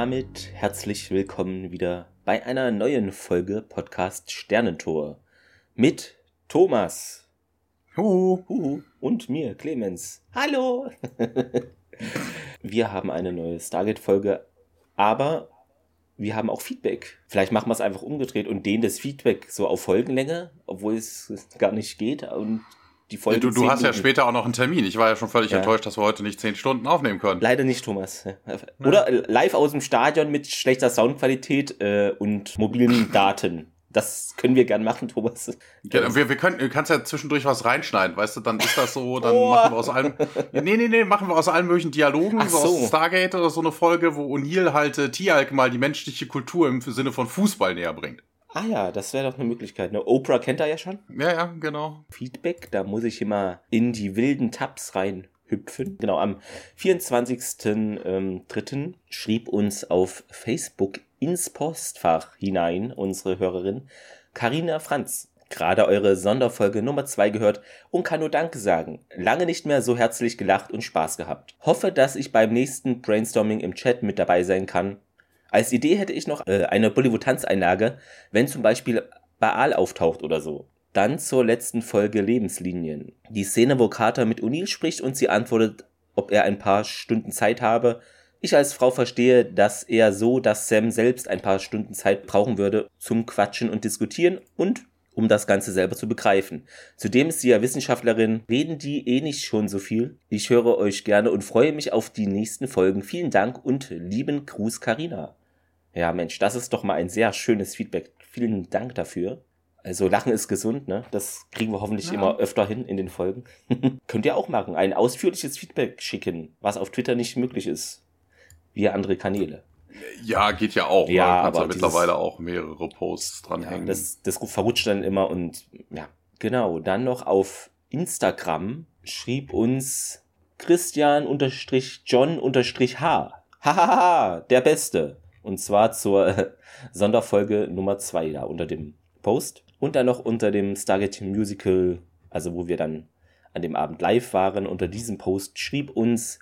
damit herzlich willkommen wieder bei einer neuen Folge Podcast Sternentor mit Thomas. Huhu. Huhu. Und mir, Clemens. Hallo. wir haben eine neue Stargate-Folge, aber wir haben auch Feedback. Vielleicht machen wir es einfach umgedreht und dehnen das Feedback so auf Folgenlänge, obwohl es gar nicht geht. Und die Folge. Du, du hast ja später auch noch einen Termin. Ich war ja schon völlig ja. enttäuscht, dass wir heute nicht zehn Stunden aufnehmen können. Leider nicht, Thomas. Oder live aus dem Stadion mit schlechter Soundqualität äh, und mobilen Daten. Das können wir gern machen, Thomas. Ja, wir, wir können, du kannst ja zwischendurch was reinschneiden, weißt du, dann ist das so, dann oh. machen wir aus allem, nee, nee, nee, machen wir aus allen möglichen Dialogen, so. so. aus Stargate oder so eine Folge, wo O'Neill halt äh, Tialk mal die menschliche Kultur im Sinne von Fußball näher bringt. Ah ja, das wäre doch eine Möglichkeit. Ne? Oprah kennt er ja schon. Ja, ja, genau. Feedback, da muss ich immer in die wilden Tabs reinhüpfen. Genau, am 24.03. Ähm, schrieb uns auf Facebook ins Postfach hinein unsere Hörerin Karina Franz. Gerade eure Sonderfolge Nummer 2 gehört und kann nur Danke sagen. Lange nicht mehr so herzlich gelacht und Spaß gehabt. Hoffe, dass ich beim nächsten Brainstorming im Chat mit dabei sein kann als Idee hätte ich noch äh, eine Bollywood-Tanzeinlage, wenn zum Beispiel Baal auftaucht oder so. Dann zur letzten Folge Lebenslinien. Die Szene, wo Carter mit O'Neill spricht und sie antwortet, ob er ein paar Stunden Zeit habe. Ich als Frau verstehe das eher so, dass Sam selbst ein paar Stunden Zeit brauchen würde zum Quatschen und Diskutieren und um das Ganze selber zu begreifen. Zudem ist sie ja Wissenschaftlerin, reden die eh nicht schon so viel. Ich höre euch gerne und freue mich auf die nächsten Folgen. Vielen Dank und lieben Gruß, Karina. Ja, Mensch, das ist doch mal ein sehr schönes Feedback. Vielen Dank dafür. Also Lachen ist gesund, ne? Das kriegen wir hoffentlich ja. immer öfter hin in den Folgen. Könnt ihr auch machen. Ein ausführliches Feedback schicken, was auf Twitter nicht möglich ist. Via andere Kanäle. Ja, geht ja auch. Ja, ne? aber ja mittlerweile auch mehrere Posts dranhängen. Ja, das, das verrutscht dann immer und ja, genau. Dann noch auf Instagram schrieb uns Christian-John-H. Hahaha, der Beste. Und zwar zur Sonderfolge Nummer 2 da unter dem Post. Und dann noch unter dem Stargate Musical, also wo wir dann an dem Abend live waren, unter diesem Post schrieb uns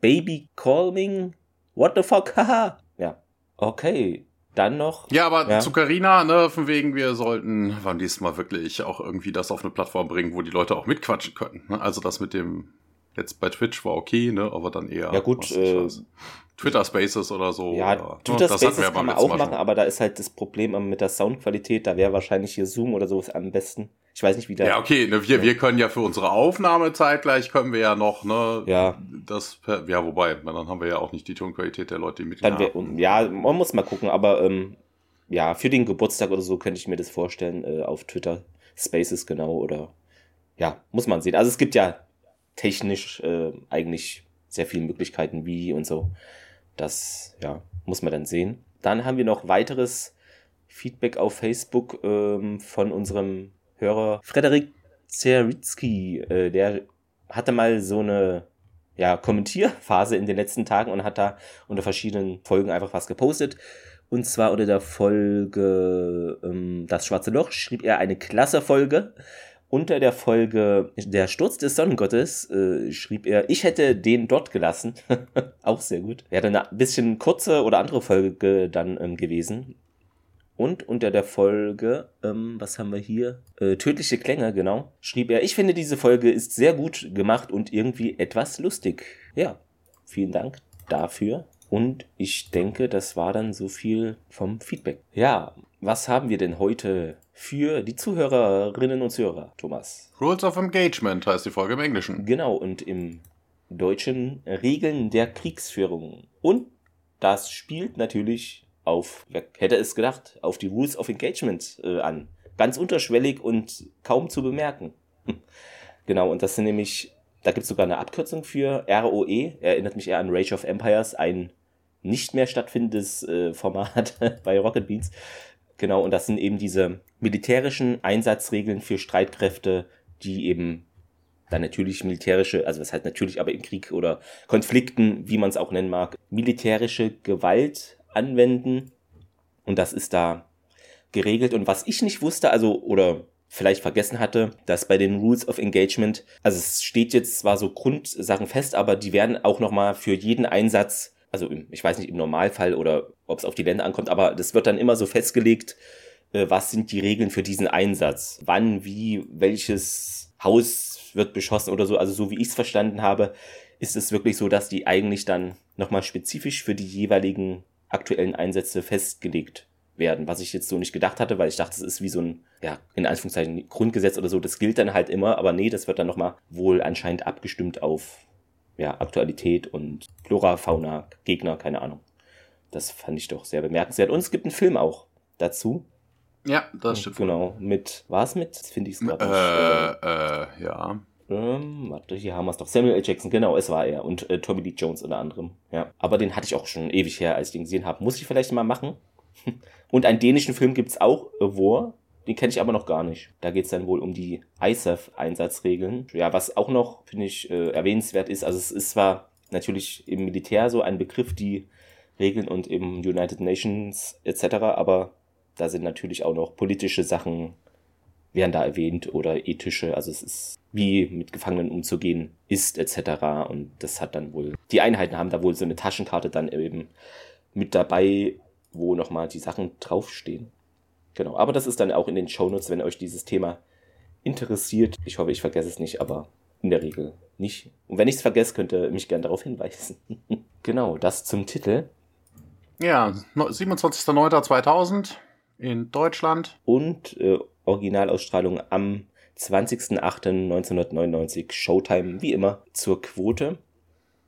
Baby Calming, what the fuck, haha. ja, okay. Dann noch. Ja, aber ja. zu Carina, ne, von wegen, wir sollten beim nächsten Mal wirklich auch irgendwie das auf eine Plattform bringen, wo die Leute auch mitquatschen können. Ne? Also das mit dem Jetzt bei Twitch war okay, ne? Aber dann eher. Ja gut. Äh, Twitter Spaces oder so. Ja, oder, ne, Twitter Spaces ja kann man auch machen, aber da ist halt das Problem mit der Soundqualität. Da wäre wahrscheinlich hier Zoom oder sowas am besten. Ich weiß nicht, wie da. Ja, okay. Ne, wir, ja. wir können ja für unsere Aufnahme zeitgleich können wir ja noch, ne? Ja. Das, ja, wobei, dann haben wir ja auch nicht die Tonqualität der Leute, die mit dann wär, Ja, man muss mal gucken, aber ähm, ja, für den Geburtstag oder so könnte ich mir das vorstellen, äh, auf Twitter Spaces genau oder ja, muss man sehen. Also es gibt ja technisch äh, eigentlich sehr viele Möglichkeiten wie und so. Das, ja, muss man dann sehen. Dann haben wir noch weiteres Feedback auf Facebook ähm, von unserem Hörer Frederik Zeritzky. Äh, der hatte mal so eine ja, Kommentierphase in den letzten Tagen und hat da unter verschiedenen Folgen einfach was gepostet. Und zwar unter der Folge ähm, Das Schwarze Loch schrieb er eine klasse Folge. Unter der Folge Der Sturz des Sonnengottes äh, schrieb er, ich hätte den dort gelassen. Auch sehr gut. Wäre eine bisschen kurze oder andere Folge dann ähm, gewesen. Und unter der Folge, ähm, was haben wir hier? Äh, Tödliche Klänge, genau. Schrieb er, ich finde diese Folge ist sehr gut gemacht und irgendwie etwas lustig. Ja, vielen Dank dafür. Und ich denke, das war dann so viel vom Feedback. Ja, was haben wir denn heute für die Zuhörerinnen und Zuhörer, Thomas? Rules of Engagement heißt die Folge im Englischen. Genau, und im Deutschen Regeln der Kriegsführung. Und das spielt natürlich auf, wer hätte es gedacht, auf die Rules of Engagement äh, an. Ganz unterschwellig und kaum zu bemerken. genau, und das sind nämlich, da gibt es sogar eine Abkürzung für ROE, erinnert mich eher an Rage of Empires, ein nicht mehr stattfindendes äh, Format bei Rocket Beans. Genau, und das sind eben diese militärischen Einsatzregeln für Streitkräfte, die eben dann natürlich militärische, also was heißt natürlich, aber im Krieg oder Konflikten, wie man es auch nennen mag, militärische Gewalt anwenden. Und das ist da geregelt. Und was ich nicht wusste, also, oder vielleicht vergessen hatte, dass bei den Rules of Engagement, also es steht jetzt zwar so Grundsachen fest, aber die werden auch nochmal für jeden Einsatz also ich weiß nicht im Normalfall oder ob es auf die Länder ankommt, aber das wird dann immer so festgelegt, äh, was sind die Regeln für diesen Einsatz? Wann, wie, welches Haus wird beschossen oder so. Also so wie ich es verstanden habe, ist es wirklich so, dass die eigentlich dann nochmal spezifisch für die jeweiligen aktuellen Einsätze festgelegt werden, was ich jetzt so nicht gedacht hatte, weil ich dachte, es ist wie so ein, ja, in Anführungszeichen Grundgesetz oder so, das gilt dann halt immer, aber nee, das wird dann nochmal wohl anscheinend abgestimmt auf, ja, Aktualität und Flora, Fauna, Gegner, keine Ahnung. Das fand ich doch sehr bemerkenswert. Und es gibt einen Film auch dazu. Ja, das stimmt. Genau, mit, war es mit? Das finde ich es gerade äh, nicht. Äh, äh, ja. Ähm, warte, hier haben wir es doch. Samuel L. Jackson, genau, es war er. Und äh, Tommy Lee Jones unter anderem. Ja. Aber den hatte ich auch schon ewig her, als ich den gesehen habe. Muss ich vielleicht mal machen. Und einen dänischen Film gibt's auch, äh, War. Den kenne ich aber noch gar nicht. Da geht's dann wohl um die ISAF-Einsatzregeln. Ja, was auch noch, finde ich, äh, erwähnenswert ist, also es ist zwar natürlich im Militär so ein Begriff, die Regeln und im United Nations etc., aber da sind natürlich auch noch politische Sachen werden da erwähnt oder ethische, also es ist wie mit Gefangenen umzugehen ist etc. Und das hat dann wohl, die Einheiten haben da wohl so eine Taschenkarte dann eben mit dabei, wo nochmal die Sachen draufstehen. Genau, aber das ist dann auch in den Shownotes, wenn euch dieses Thema interessiert. Ich hoffe, ich vergesse es nicht, aber in der Regel nicht. Und wenn ich es vergesse, könnt ihr mich gerne darauf hinweisen. genau, das zum Titel. Ja, 27.09.2000 in Deutschland. Und äh, Originalausstrahlung am 20.08.1999 Showtime, wie immer, zur Quote.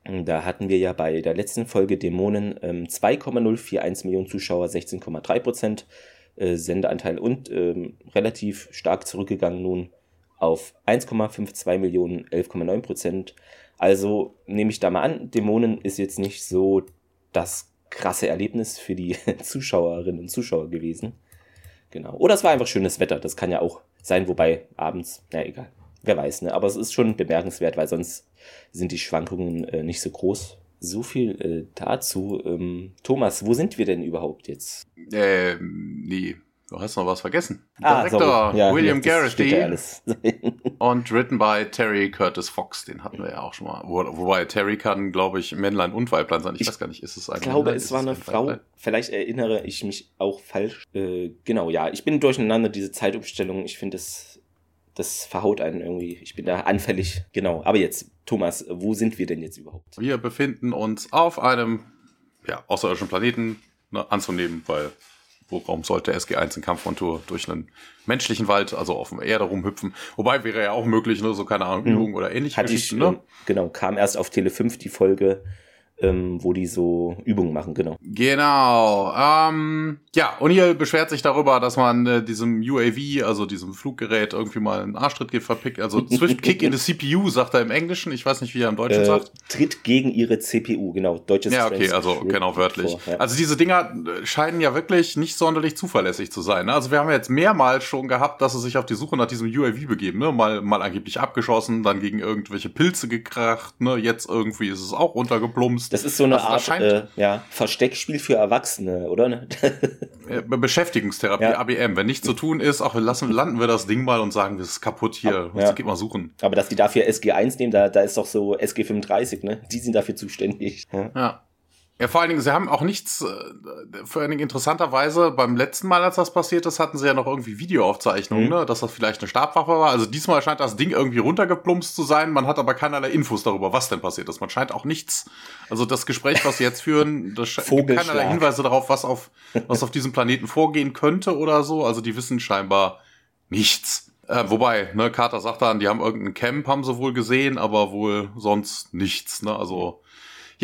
Da hatten wir ja bei der letzten Folge Dämonen ähm, 2,041 Millionen Zuschauer, 16,3 Prozent äh, Sendeanteil und ähm, relativ stark zurückgegangen nun auf 1,52 Millionen, 11,9 Prozent. Also nehme ich da mal an, Dämonen ist jetzt nicht so das krasse Erlebnis für die Zuschauerinnen und Zuschauer gewesen. Genau. Oder es war einfach schönes Wetter. Das kann ja auch sein, wobei abends, na egal. Wer weiß, ne? Aber es ist schon bemerkenswert, weil sonst sind die Schwankungen äh, nicht so groß. So viel äh, dazu. Ähm, Thomas, wo sind wir denn überhaupt jetzt? Ähm, nee, Du hast noch was vergessen. Ah, Director ja, William Garrity und written by Terry Curtis Fox. Den hatten wir ja auch schon mal. Wo, wobei Terry kann, glaube ich, Männlein und Weiblein sein. Ich, ich weiß gar nicht, ist es ein Ich glaube, Männlein? es war eine Frau. Weiblein? Vielleicht erinnere ich mich auch falsch. Äh, genau, ja. Ich bin durcheinander, diese Zeitumstellung. Ich finde, das, das verhaut einen irgendwie. Ich bin da anfällig. Genau. Aber jetzt, Thomas, wo sind wir denn jetzt überhaupt? Wir befinden uns auf einem ja, außerirdischen Planeten ne, anzunehmen, weil Warum sollte SG1 in Kampfmontur durch einen menschlichen Wald, also auf dem Erde rumhüpfen? Wobei wäre ja auch möglich, ne, so keine Ahnung, mhm. Übung oder ähnliches. Hatte ich, ne? genau, kam erst auf Tele 5 die Folge ähm, wo die so Übungen machen, genau. Genau. Ähm, ja, O'Neill beschwert sich darüber, dass man äh, diesem UAV, also diesem Fluggerät, irgendwie mal einen Arschtritt verpickt. Also Swift Kick in the CPU, sagt er im Englischen. Ich weiß nicht, wie er im Deutschen äh, sagt. Tritt gegen ihre CPU, genau. Deutsches Ja, okay, also genau wörtlich. Vor, ja. Also diese Dinger äh, scheinen ja wirklich nicht sonderlich zuverlässig zu sein. Ne? Also wir haben ja jetzt mehrmals schon gehabt, dass sie sich auf die Suche nach diesem UAV begeben. Ne? Mal, mal angeblich abgeschossen, dann gegen irgendwelche Pilze gekracht. Ne? Jetzt irgendwie ist es auch runtergeplumpst. Das ist so eine also Art äh, ja, Versteckspiel für Erwachsene, oder? Beschäftigungstherapie, ja. ABM. Wenn nichts zu tun ist, auch lassen, landen wir das Ding mal und sagen, das ist kaputt hier. Ja. Geht mal suchen. Aber dass die dafür SG1 nehmen, da, da ist doch so SG35, ne? Die sind dafür zuständig. Ja. ja. Ja, vor allen Dingen, sie haben auch nichts, äh, vor allen Dingen interessanterweise, beim letzten Mal, als das passiert ist, hatten sie ja noch irgendwie Videoaufzeichnungen, mhm. ne, dass das vielleicht eine Stabwaffe war. Also diesmal scheint das Ding irgendwie runtergeplumpst zu sein, man hat aber keinerlei Infos darüber, was denn passiert ist. Man scheint auch nichts, also das Gespräch, was sie jetzt führen, das gibt keinerlei Hinweise darauf, was auf, was auf diesem Planeten vorgehen könnte oder so. Also die wissen scheinbar nichts. Äh, wobei, ne, Carter sagt dann, die haben irgendein Camp, haben sie wohl gesehen, aber wohl sonst nichts, ne, also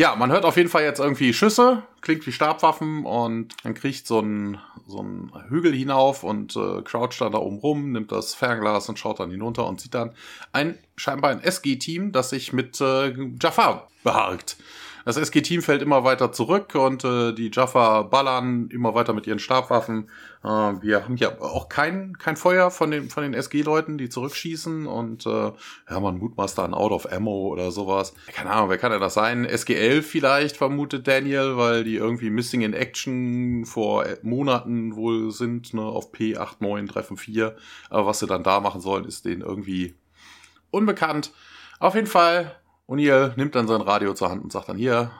ja, man hört auf jeden Fall jetzt irgendwie Schüsse, klingt wie Stabwaffen und man kriegt so einen so einen Hügel hinauf und äh, croucht dann da oben rum, nimmt das Fernglas und schaut dann hinunter und sieht dann ein scheinbar ein SG-Team, das sich mit äh, Jafar beharkt. Das SG-Team fällt immer weiter zurück und äh, die Jaffa ballern immer weiter mit ihren Stabwaffen. Äh, wir haben ja auch kein, kein Feuer von den, von den SG-Leuten, die zurückschießen und äh, ja, man mutmaßt da ein Out of Ammo oder sowas. Keine Ahnung, wer kann denn das sein? SG-11 vielleicht, vermutet Daniel, weil die irgendwie Missing in Action vor Monaten wohl sind, ne, auf P89354. Aber was sie dann da machen sollen, ist denen irgendwie unbekannt. Auf jeden Fall O'Neill nimmt dann sein Radio zur Hand und sagt dann hier,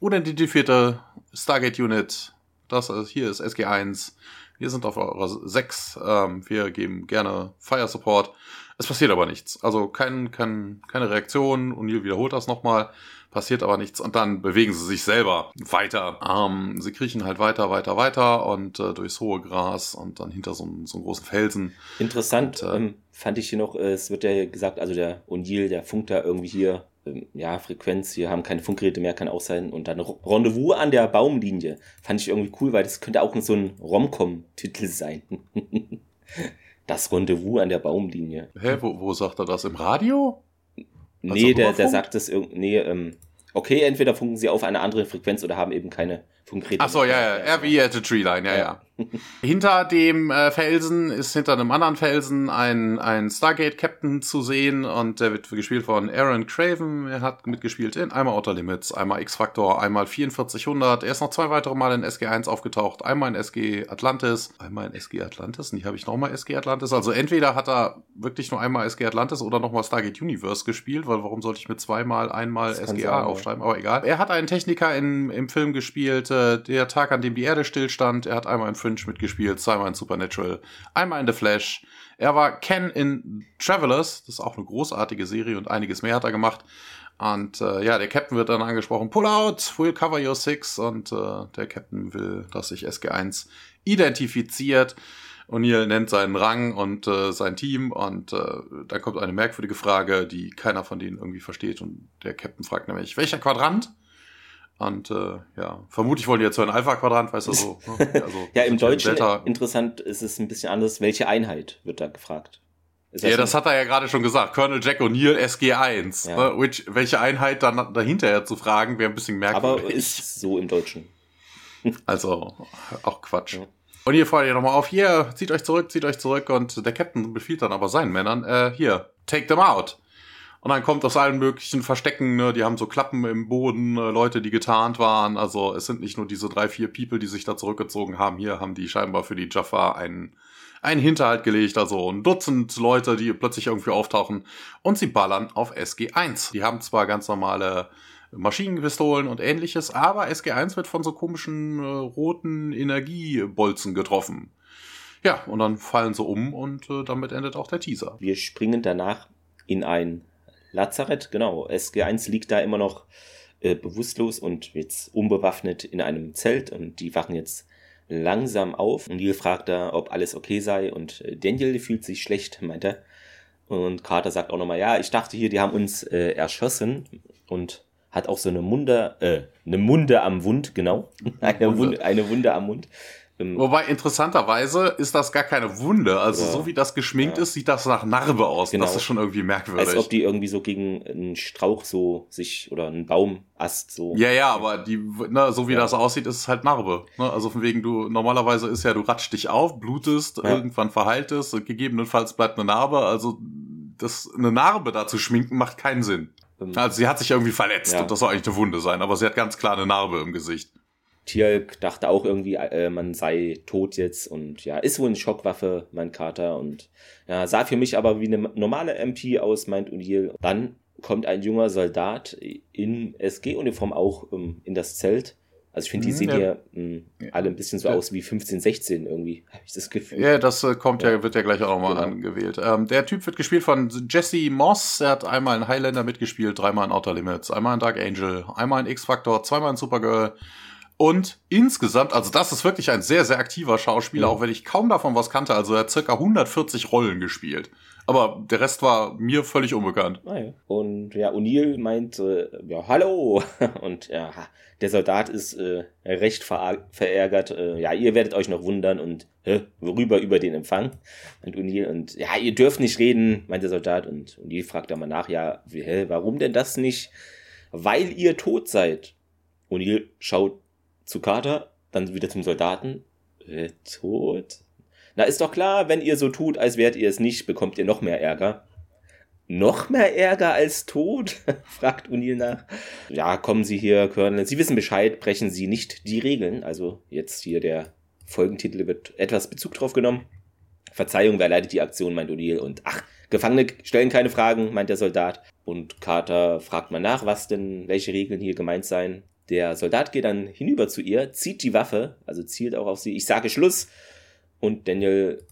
unidentifizierte Stargate Unit. Das ist, hier ist SG1. Wir sind auf eurer 6. Ähm, wir geben gerne Fire Support. Es passiert aber nichts. Also kein, kein, keine Reaktion. O'Neill wiederholt das nochmal. Passiert aber nichts. Und dann bewegen sie sich selber weiter. Ähm, sie kriechen halt weiter, weiter, weiter und äh, durchs hohe Gras und dann hinter so, einem, so einem großen Felsen. Interessant und, äh, ähm, fand ich hier noch, äh, es wird ja gesagt, also der O'Neill, der funkt da irgendwie hier ja, Frequenz, hier haben keine Funkgeräte mehr, kann auch sein. Und dann Rendezvous an der Baumlinie. Fand ich irgendwie cool, weil das könnte auch so ein Romcom-Titel sein. das Rendezvous an der Baumlinie. Hä, wo, wo sagt er das? Im Radio? Nee, der, der sagt das irgendwie. Nee, ähm, okay, entweder funken sie auf eine andere Frequenz oder haben eben keine Funkgeräte. Ach so, ja, ja, RV at the Tree Line, ja, ja. ja. Hinter dem äh, Felsen ist hinter einem anderen Felsen ein, ein Stargate-Captain zu sehen und der wird gespielt von Aaron Craven. Er hat mitgespielt in einmal Outer Limits, einmal X-Factor, einmal 4400. Er ist noch zwei weitere Mal in SG1 aufgetaucht. Einmal in SG Atlantis, einmal in SG Atlantis. Und hier habe ich nochmal SG Atlantis. Also entweder hat er wirklich nur einmal SG Atlantis oder nochmal Stargate Universe gespielt, weil warum sollte ich mit zweimal einmal das SGA aufschreiben? Aber egal. Er hat einen Techniker in, im Film gespielt, äh, der Tag, an dem die Erde stillstand. Er hat einmal in Fringe mitgespielt, zweimal in Supernatural, einmal in The Flash. Er war Ken in Travelers, das ist auch eine großartige Serie und einiges mehr hat er gemacht. Und äh, ja, der Captain wird dann angesprochen, pull out, we'll cover your six. Und äh, der Captain will, dass sich SG1 identifiziert. O'Neill nennt seinen Rang und äh, sein Team und äh, dann kommt eine merkwürdige Frage, die keiner von denen irgendwie versteht. Und der Captain fragt nämlich, welcher Quadrant? Und äh, ja, vermutlich wollen die jetzt so ein Alpha-Quadrant, weißt du so. Ne? Also, ja, im Deutschen interessant ist es ein bisschen anders. Welche Einheit wird da gefragt? Das ja, das hat er ja gerade schon gesagt. Colonel Jack O'Neill SG1. Ja. Ne? Which, welche Einheit dann dahinter zu fragen, wäre ein bisschen merkwürdig. Aber ist so im Deutschen. also, auch Quatsch. Ja. Und hier fordert ihr nochmal auf, hier, zieht euch zurück, zieht euch zurück. Und der Captain befiehlt dann aber seinen Männern, äh, hier, take them out. Und dann kommt aus allen möglichen Verstecken, ne, die haben so Klappen im Boden, äh, Leute, die getarnt waren. Also es sind nicht nur diese drei, vier People, die sich da zurückgezogen haben. Hier haben die scheinbar für die Jaffa einen, einen Hinterhalt gelegt. Also ein Dutzend Leute, die plötzlich irgendwie auftauchen. Und sie ballern auf SG1. Die haben zwar ganz normale Maschinenpistolen und ähnliches, aber SG1 wird von so komischen äh, roten Energiebolzen getroffen. Ja, und dann fallen sie um und äh, damit endet auch der Teaser. Wir springen danach in ein Lazarett, genau. SG1 liegt da immer noch äh, bewusstlos und jetzt unbewaffnet in einem Zelt und die wachen jetzt langsam auf. Und Neil fragt da, ob alles okay sei und äh, Daniel fühlt sich schlecht, meint er. Und Carter sagt auch nochmal, ja, ich dachte hier, die haben uns äh, erschossen und hat auch so eine Munde, äh, eine Munde am Wund, genau. Eine Wunde, eine Wunde am Mund. Wobei interessanterweise ist das gar keine Wunde. Also ja. so wie das geschminkt ja. ist, sieht das nach Narbe aus. Genau. Das ist schon irgendwie merkwürdig. Als ob die irgendwie so gegen einen Strauch so sich oder einen Baumast so. Ja, ja, aber die, ne, so wie ja. das aussieht, ist es halt Narbe. Ne? Also von wegen du, normalerweise ist ja, du ratschst dich auf, blutest, irgendwann verheiltest, gegebenenfalls bleibt eine Narbe. Also das, eine Narbe da zu schminken macht keinen Sinn. Ähm, also sie hat sich irgendwie verletzt und das soll eigentlich eine Wunde sein, aber sie hat ganz klar eine Narbe im Gesicht. Tjalk dachte auch irgendwie, äh, man sei tot jetzt und ja, ist wohl eine Schockwaffe, mein Kater und ja, sah für mich aber wie eine normale MP aus, meint O'Neill. Dann kommt ein junger Soldat in SG-Uniform auch ähm, in das Zelt. Also ich finde, die mhm, sehen ja, ja mh, alle ein bisschen so ja. aus wie 15, 16 irgendwie, habe ich das Gefühl. Ja, das äh, kommt ja. ja. wird ja gleich auch nochmal genau. angewählt. Ähm, der Typ wird gespielt von Jesse Moss. Er hat einmal in Highlander mitgespielt, dreimal in Outer Limits, einmal in Dark Angel, einmal in X-Factor, zweimal in Supergirl. Und insgesamt, also das ist wirklich ein sehr, sehr aktiver Schauspieler, ja. auch wenn ich kaum davon was kannte. Also er hat circa 140 Rollen gespielt. Aber der Rest war mir völlig unbekannt. Ah. Und ja, O'Neill meint, äh, ja, hallo. Und ja, der Soldat ist äh, recht verärgert. Äh, ja, ihr werdet euch noch wundern und hä, worüber über den Empfang, meint O'Neill. Und ja, ihr dürft nicht reden, meint der Soldat. Und O'Neill fragt dann mal nach, ja, hä, warum denn das nicht? Weil ihr tot seid. O'Neill schaut zu Carter, dann wieder zum Soldaten. Äh, tot? Na, ist doch klar, wenn ihr so tut, als wärt ihr es nicht, bekommt ihr noch mehr Ärger. Noch mehr Ärger als tot? fragt Unil nach. Ja, kommen Sie hier, Colonel. Sie wissen Bescheid, brechen Sie nicht die Regeln. Also jetzt hier der Folgentitel wird etwas Bezug drauf genommen. Verzeihung, wer leitet die Aktion, meint O'Neill. Und ach, Gefangene stellen keine Fragen, meint der Soldat. Und Carter fragt mal nach, was denn, welche Regeln hier gemeint seien. Der Soldat geht dann hinüber zu ihr, zieht die Waffe, also zielt auch auf sie. Ich sage Schluss. Und Daniel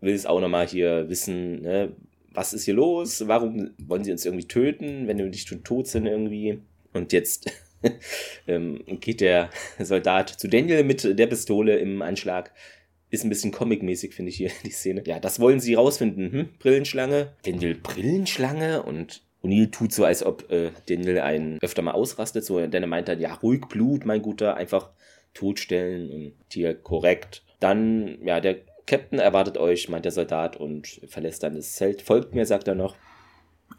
will es auch nochmal hier wissen, ne? was ist hier los? Warum wollen sie uns irgendwie töten, wenn wir nicht schon tot sind irgendwie? Und jetzt ähm, geht der Soldat zu Daniel mit der Pistole im Anschlag. Ist ein bisschen comic-mäßig, finde ich hier, die Szene. Ja, das wollen sie rausfinden. Hm? Brillenschlange. Daniel Brillenschlange und O'Neill tut so, als ob äh, Daniel einen öfter mal ausrastet. So, denn er meint dann, ja, ruhig Blut, mein Guter, einfach totstellen und hier korrekt. Dann, ja, der Captain erwartet euch, meint der Soldat und verlässt dann das Zelt. Folgt mir, sagt er noch.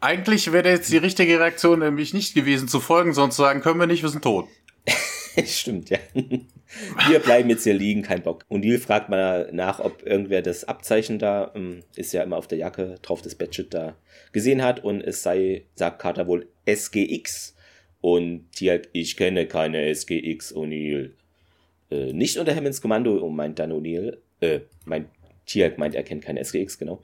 Eigentlich wäre jetzt die richtige Reaktion nämlich nicht gewesen zu folgen, sonst sagen können wir nicht, wir sind tot. Stimmt, ja. Wir bleiben jetzt hier liegen, kein Bock. Und Neil fragt mal nach, ob irgendwer das Abzeichen da, ähm, ist ja immer auf der Jacke drauf, das Badget da gesehen hat. Und es sei, sagt Carter wohl, SGX. Und Tiag, ich kenne keine SGX, O'Neill. Äh, nicht unter Hammonds Kommando, meint dann O'Neill. Äh, mein Tiag meint, er kennt keine SGX, genau.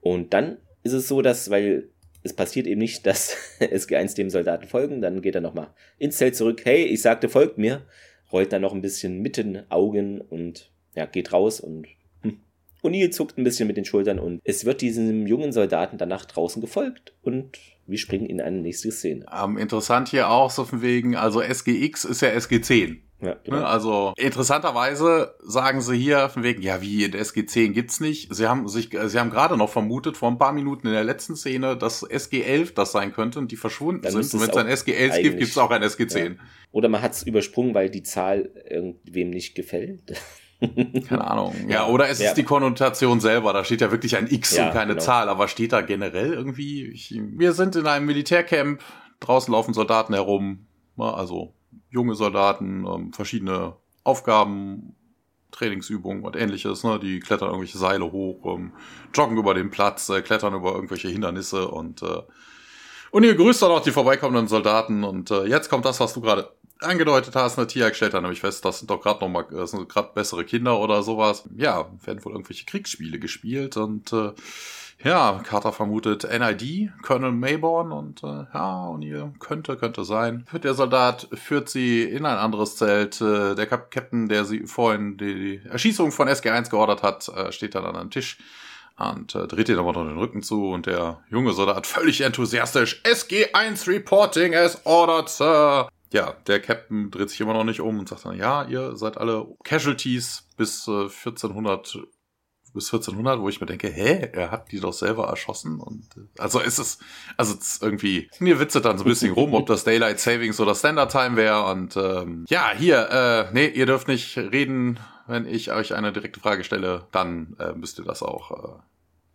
Und dann ist es so, dass, weil es passiert eben nicht, dass SG1 dem Soldaten folgen, dann geht er nochmal ins Zelt zurück, hey, ich sagte, folgt mir, rollt dann noch ein bisschen mit den Augen und ja, geht raus und hm. O'Neill zuckt ein bisschen mit den Schultern und es wird diesem jungen Soldaten danach draußen gefolgt und wir springen in eine nächste Szene. Ähm, interessant hier auch so von wegen, also SGX ist ja SG10. Ja, genau. Also interessanterweise sagen sie hier von wegen, ja, wie in der SG10 gibt's nicht. Sie haben sich, sie haben gerade noch vermutet vor ein paar Minuten in der letzten Szene, dass SG11 das sein könnte und die verschwunden Dann sind. Und wenn es ein SG11 gibt, gibt's auch ein SG10. Ja. Oder man hat's übersprungen, weil die Zahl irgendwem nicht gefällt. Keine Ahnung. Ja, oder es ja. ist die Konnotation selber. Da steht ja wirklich ein X ja, und keine genau. Zahl. Aber steht da generell irgendwie? Ich, wir sind in einem Militärcamp. Draußen laufen Soldaten herum. Also junge Soldaten, ähm, verschiedene Aufgaben, Trainingsübungen und ähnliches. Ne? Die klettern irgendwelche Seile hoch, ähm, joggen über den Platz, äh, klettern über irgendwelche Hindernisse und äh, und ihr grüßt dann auch die vorbeikommenden Soldaten und äh, jetzt kommt das, was du gerade angedeutet hast. Ne? Tiak stellt dann nämlich fest, das sind doch gerade noch mal, das sind gerade bessere Kinder oder sowas. Ja, werden wohl irgendwelche Kriegsspiele gespielt und äh, ja, Carter vermutet NID, Colonel Mayborn und äh, ja, O'Neill könnte, könnte sein. Der Soldat führt sie in ein anderes Zelt. Äh, der Captain, der sie vorhin die Erschießung von SG1 geordert hat, äh, steht dann an einem Tisch und äh, dreht ihn aber noch den Rücken zu und der junge Soldat völlig enthusiastisch SG1 reporting as ordered, Sir. Ja, der Captain dreht sich immer noch nicht um und sagt dann, ja, ihr seid alle Casualties bis äh, 1400 bis 1400, wo ich mir denke, hä, er hat die doch selber erschossen und also ist es, also es ist irgendwie, mir witzet dann so ein bisschen rum, ob das Daylight Savings oder Standard Time wäre und ähm, ja, hier, äh, nee, ihr dürft nicht reden, wenn ich euch eine direkte Frage stelle, dann äh, müsst ihr das auch äh,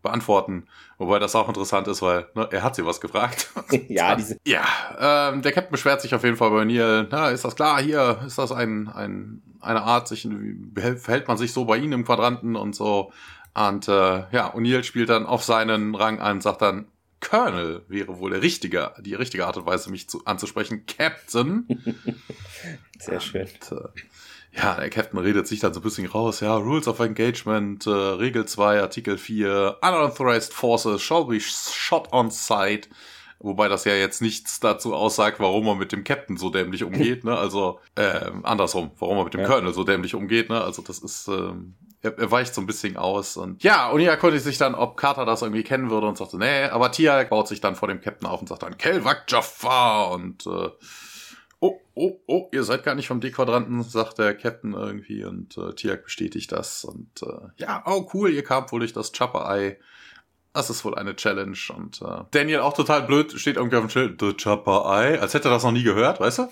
beantworten. Wobei das auch interessant ist, weil ne, er hat sie was gefragt. ja, diese ja ähm, der Captain beschwert sich auf jeden Fall bei Neil. Na, ist das klar? Hier ist das ein, ein eine Art, sich verhält man sich so bei ihnen im Quadranten und so. Und äh, ja, O'Neill spielt dann auf seinen Rang an, sagt dann, Colonel wäre wohl der richtige, die richtige Art und Weise, mich zu, anzusprechen. Captain. Sehr schön. Und, äh, ja, der Captain redet sich dann so ein bisschen raus, ja, Rules of Engagement, äh, Regel 2, Artikel 4, Unauthorized Forces shall be shot on sight. Wobei das ja jetzt nichts dazu aussagt, warum er mit dem Captain so dämlich umgeht, ne? Also äh, andersrum, warum er mit dem ja. Colonel so dämlich umgeht, ne? Also das ist, ähm, er, er weicht so ein bisschen aus und ja, und er konnte sich dann, ob Carter das irgendwie kennen würde und sagte, nee, aber Tia baut sich dann vor dem Captain auf und sagt dann, Kelvak Jafar und äh, oh, oh, ihr seid gar nicht vom D-Quadranten, sagt der Captain irgendwie und äh, Tiak bestätigt das und äh, ja, oh cool, ihr kamt wohl durch das Chopper-Eye. Das ist wohl eine Challenge und äh, Daniel auch total blöd, steht irgendwie auf dem Schild, The Chopper-Eye, als hätte er das noch nie gehört, weißt du?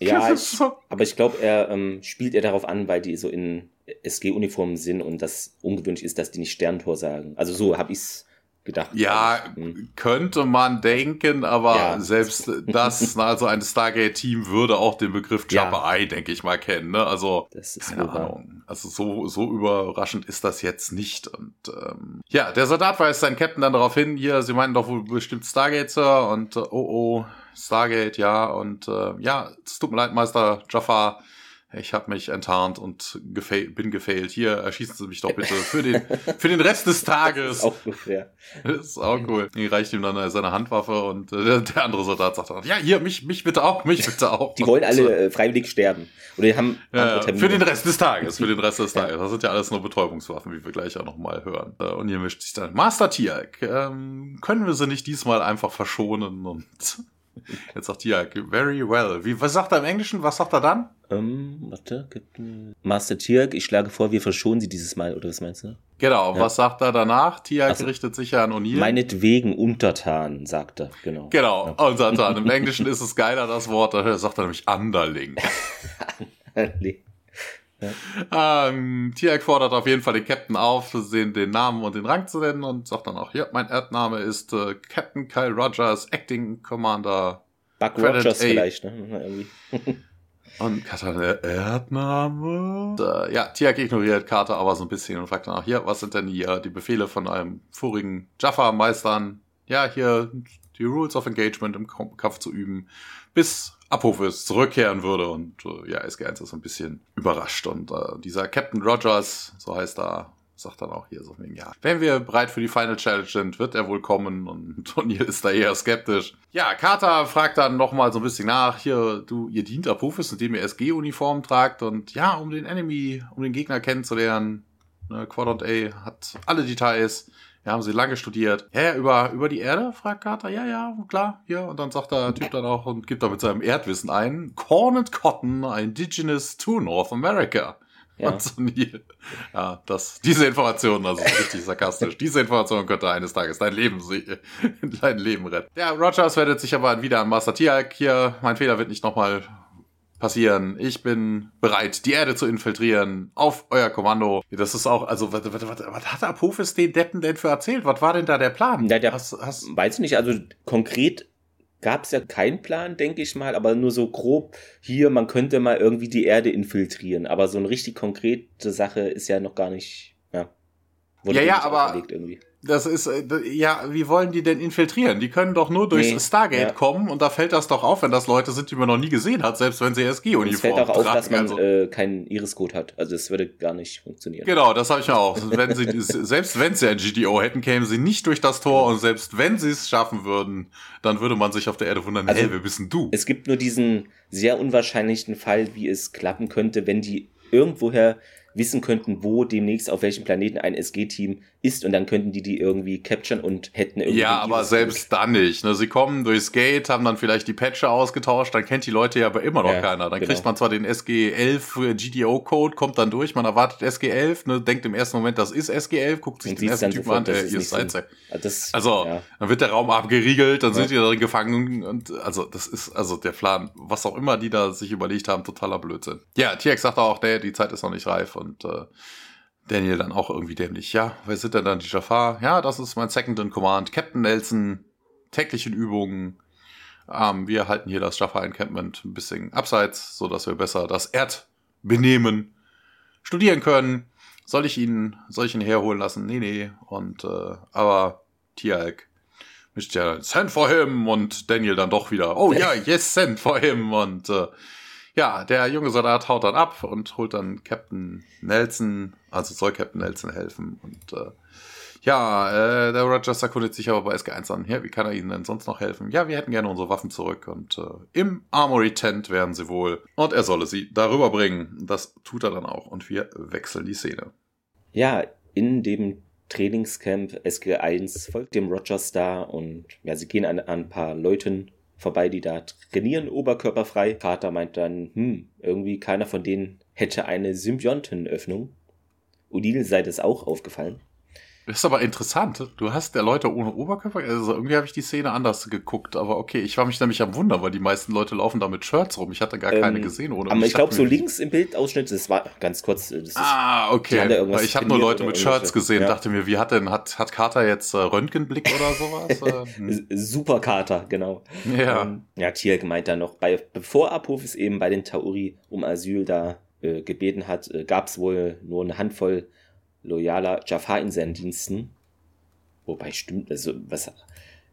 Ja, ich, aber ich glaube, er ähm, spielt er darauf an, weil die so in SG-Uniformen sind und das ungewöhnlich ist, dass die nicht Sterntor sagen. Also so habe ich's gedacht. Ja, hm. könnte man denken, aber ja. selbst das, also ein Stargate-Team würde auch den Begriff Jabba ja. Eye, denke ich mal, kennen. Ne? Also, keine Ahnung. Also so, so überraschend ist das jetzt nicht. Und ähm, ja, der Soldat weist seinen Captain dann darauf hin, hier, sie meinen doch wohl bestimmt Stargate, Sir, und äh, oh oh, Stargate, ja, und äh, ja, es tut mir leid, Meister Jaffa, ich habe mich enttarnt und gefail, bin gefailt. Hier erschießen Sie mich doch bitte für den, für den Rest des Tages. das ist auch gut, ja. Das ist auch cool. Die reicht ihm dann seine Handwaffe und äh, der andere Soldat sagt dann, ja, hier, mich, mich bitte auch, mich bitte auch. Die wollen alle äh, freiwillig sterben. Oder die haben ja, für den Rest des Tages, für den Rest des Tages. Das sind ja alles nur Betäubungswaffen, wie wir gleich auch nochmal hören. Äh, und hier mischt sich dann, Master Tiak, ähm, können wir sie nicht diesmal einfach verschonen und Jetzt sagt Tiak, very well. Wie, was sagt er im Englischen? Was sagt er dann? Ähm, warte, Master Tiak, ich schlage vor, wir verschonen sie dieses Mal, oder was meinst du? Genau, ja. was sagt er danach? Tiak so, richtet sich ja an O'Neill. Meinetwegen untertan, sagt er, genau. Genau, ja. untertan. Im Englischen ist es geiler, das Wort, da sagt er nämlich Underling. Underling. Ja. Ähm, Tiak fordert auf jeden Fall den Captain auf, den, den Namen und den Rang zu nennen und sagt dann auch, ja, mein Erdname ist äh, Captain Kyle Rogers, Acting Commander. Buck Credit Rogers A. vielleicht, ne? Und Carter, der Erdname? Und, äh, ja, Tiak ignoriert Carter aber so ein bisschen und fragt dann auch, hier, was sind denn hier die Befehle von einem vorigen Jaffa-Meistern? Ja, hier die Rules of Engagement im Kampf zu üben, bis Apophis zurückkehren würde. Und äh, ja, SG1 ist so ein bisschen überrascht. Und äh, dieser Captain Rogers, so heißt er, sagt dann auch hier so wegen, ja, wenn wir bereit für die Final Challenge sind, wird er wohl kommen und O'Neill ist da eher skeptisch. Ja, Carter fragt dann nochmal so ein bisschen nach, hier, du, ihr dient Apophis, indem ihr SG-Uniform tragt und ja, um den Enemy, um den Gegner kennenzulernen, ne, Quadrant A hat alle Details, ja, haben sie lange studiert. Ja, über, über die Erde? fragt Carter. Ja, ja, klar, hier. Und dann sagt der Typ dann auch und gibt da mit seinem Erdwissen ein. Corn and Cotton, indigenous to North America. Ja. Und so Neil. Ja, das, diese Information, also richtig sarkastisch. diese Information könnte eines Tages dein Leben, dein Leben retten. Ja, Rogers wendet sich aber wieder an Master Tialk. Hier, mein Fehler wird nicht nochmal passieren. Ich bin bereit, die Erde zu infiltrieren. Auf euer Kommando. Das ist auch, also, was, was, was, was hat Apophis den Deppen denn für erzählt? Was war denn da der Plan? Ja, der, hast, hast, weiß nicht, also konkret gab es ja keinen Plan, denke ich mal, aber nur so grob hier, man könnte mal irgendwie die Erde infiltrieren. Aber so eine richtig konkrete Sache ist ja noch gar nicht, ja. Wurde ja, ja, aber irgendwie. Das ist, äh, ja, wie wollen die denn infiltrieren? Die können doch nur durchs nee, Stargate ja. kommen und da fällt das doch auf, wenn das Leute sind, die man noch nie gesehen hat, selbst wenn sie SG-Uniform Es fällt auch auf, dass man also. äh, keinen Iris-Code hat. Also es würde gar nicht funktionieren. Genau, das habe ich ja auch. wenn sie, selbst wenn sie ein GDO hätten, kämen sie nicht durch das Tor und selbst wenn sie es schaffen würden, dann würde man sich auf der Erde wundern, also, hey, wer bist denn du? Es gibt nur diesen sehr unwahrscheinlichen Fall, wie es klappen könnte, wenn die irgendwoher wissen könnten, wo demnächst auf welchem Planeten ein SG-Team ist und dann könnten die die irgendwie capturen und hätten irgendwie. Ja, aber selbst dann nicht. Ne? Sie kommen durchs Gate, haben dann vielleicht die Patche ausgetauscht, dann kennt die Leute ja aber immer noch ja, keiner. Dann genau. kriegt man zwar den SG11 GDO-Code, kommt dann durch, man erwartet SG11, ne? denkt im ersten Moment, das ist SG11, guckt sich und den ersten Typen an, äh, ihr seid so. Also, ja. dann wird der Raum abgeriegelt, dann ja. sind die darin gefangen und also das ist also der Plan, was auch immer die da sich überlegt haben, totaler Blödsinn. Ja, TX sagt auch, nee, die Zeit ist noch nicht reif und äh, Daniel dann auch irgendwie dämlich. Ja, wer sind denn dann die Jafar? Ja, das ist mein Second in Command. Captain Nelson, täglichen Übungen. Ähm, wir halten hier das Jafar Encampment ein bisschen abseits, so dass wir besser das Erdbenehmen studieren können. Soll ich ihn, soll ich ihn herholen lassen? Nee, nee. Und, äh, aber Tialk mischt ja Send for him und Daniel dann doch wieder, oh ja, yes, send for him und, äh, ja, der junge Soldat haut dann ab und holt dann Captain Nelson, also soll Captain Nelson helfen. Und äh, ja, äh, der Rogers erkundigt sich aber bei SG1 an, ja, wie kann er ihnen denn sonst noch helfen? Ja, wir hätten gerne unsere Waffen zurück und äh, im Armory Tent wären sie wohl. Und er solle sie darüber bringen. Das tut er dann auch und wir wechseln die Szene. Ja, in dem Trainingscamp SG1 folgt dem Rogers da und ja, sie gehen an, an ein paar Leuten vorbei, die da trainieren, oberkörperfrei. Vater meint dann, hm, irgendwie keiner von denen hätte eine Symbiontenöffnung. Odile sei das auch aufgefallen. Das ist aber interessant. Du hast ja Leute ohne Oberkörper. Also irgendwie habe ich die Szene anders geguckt. Aber okay, ich war mich nämlich am Wunder, weil die meisten Leute laufen da mit Shirts rum. Ich hatte gar ähm, keine gesehen ohne. Aber ich, ich glaube, so links im Bildausschnitt, das war ganz kurz. ah, okay. ich habe nur Leute mit Shirts gesehen. Ja. Dachte mir, wie hat denn, hat, hat Carter jetzt äh, Röntgenblick oder sowas? hm. Super Carter, genau. Ja. Ähm, ja, Thiel gemeint dann noch, bei, bevor Apophis eben bei den Tauri um Asyl da äh, gebeten hat, äh, gab es wohl nur eine Handvoll loyaler Jafar in seinen Diensten. Wobei stimmt, also was,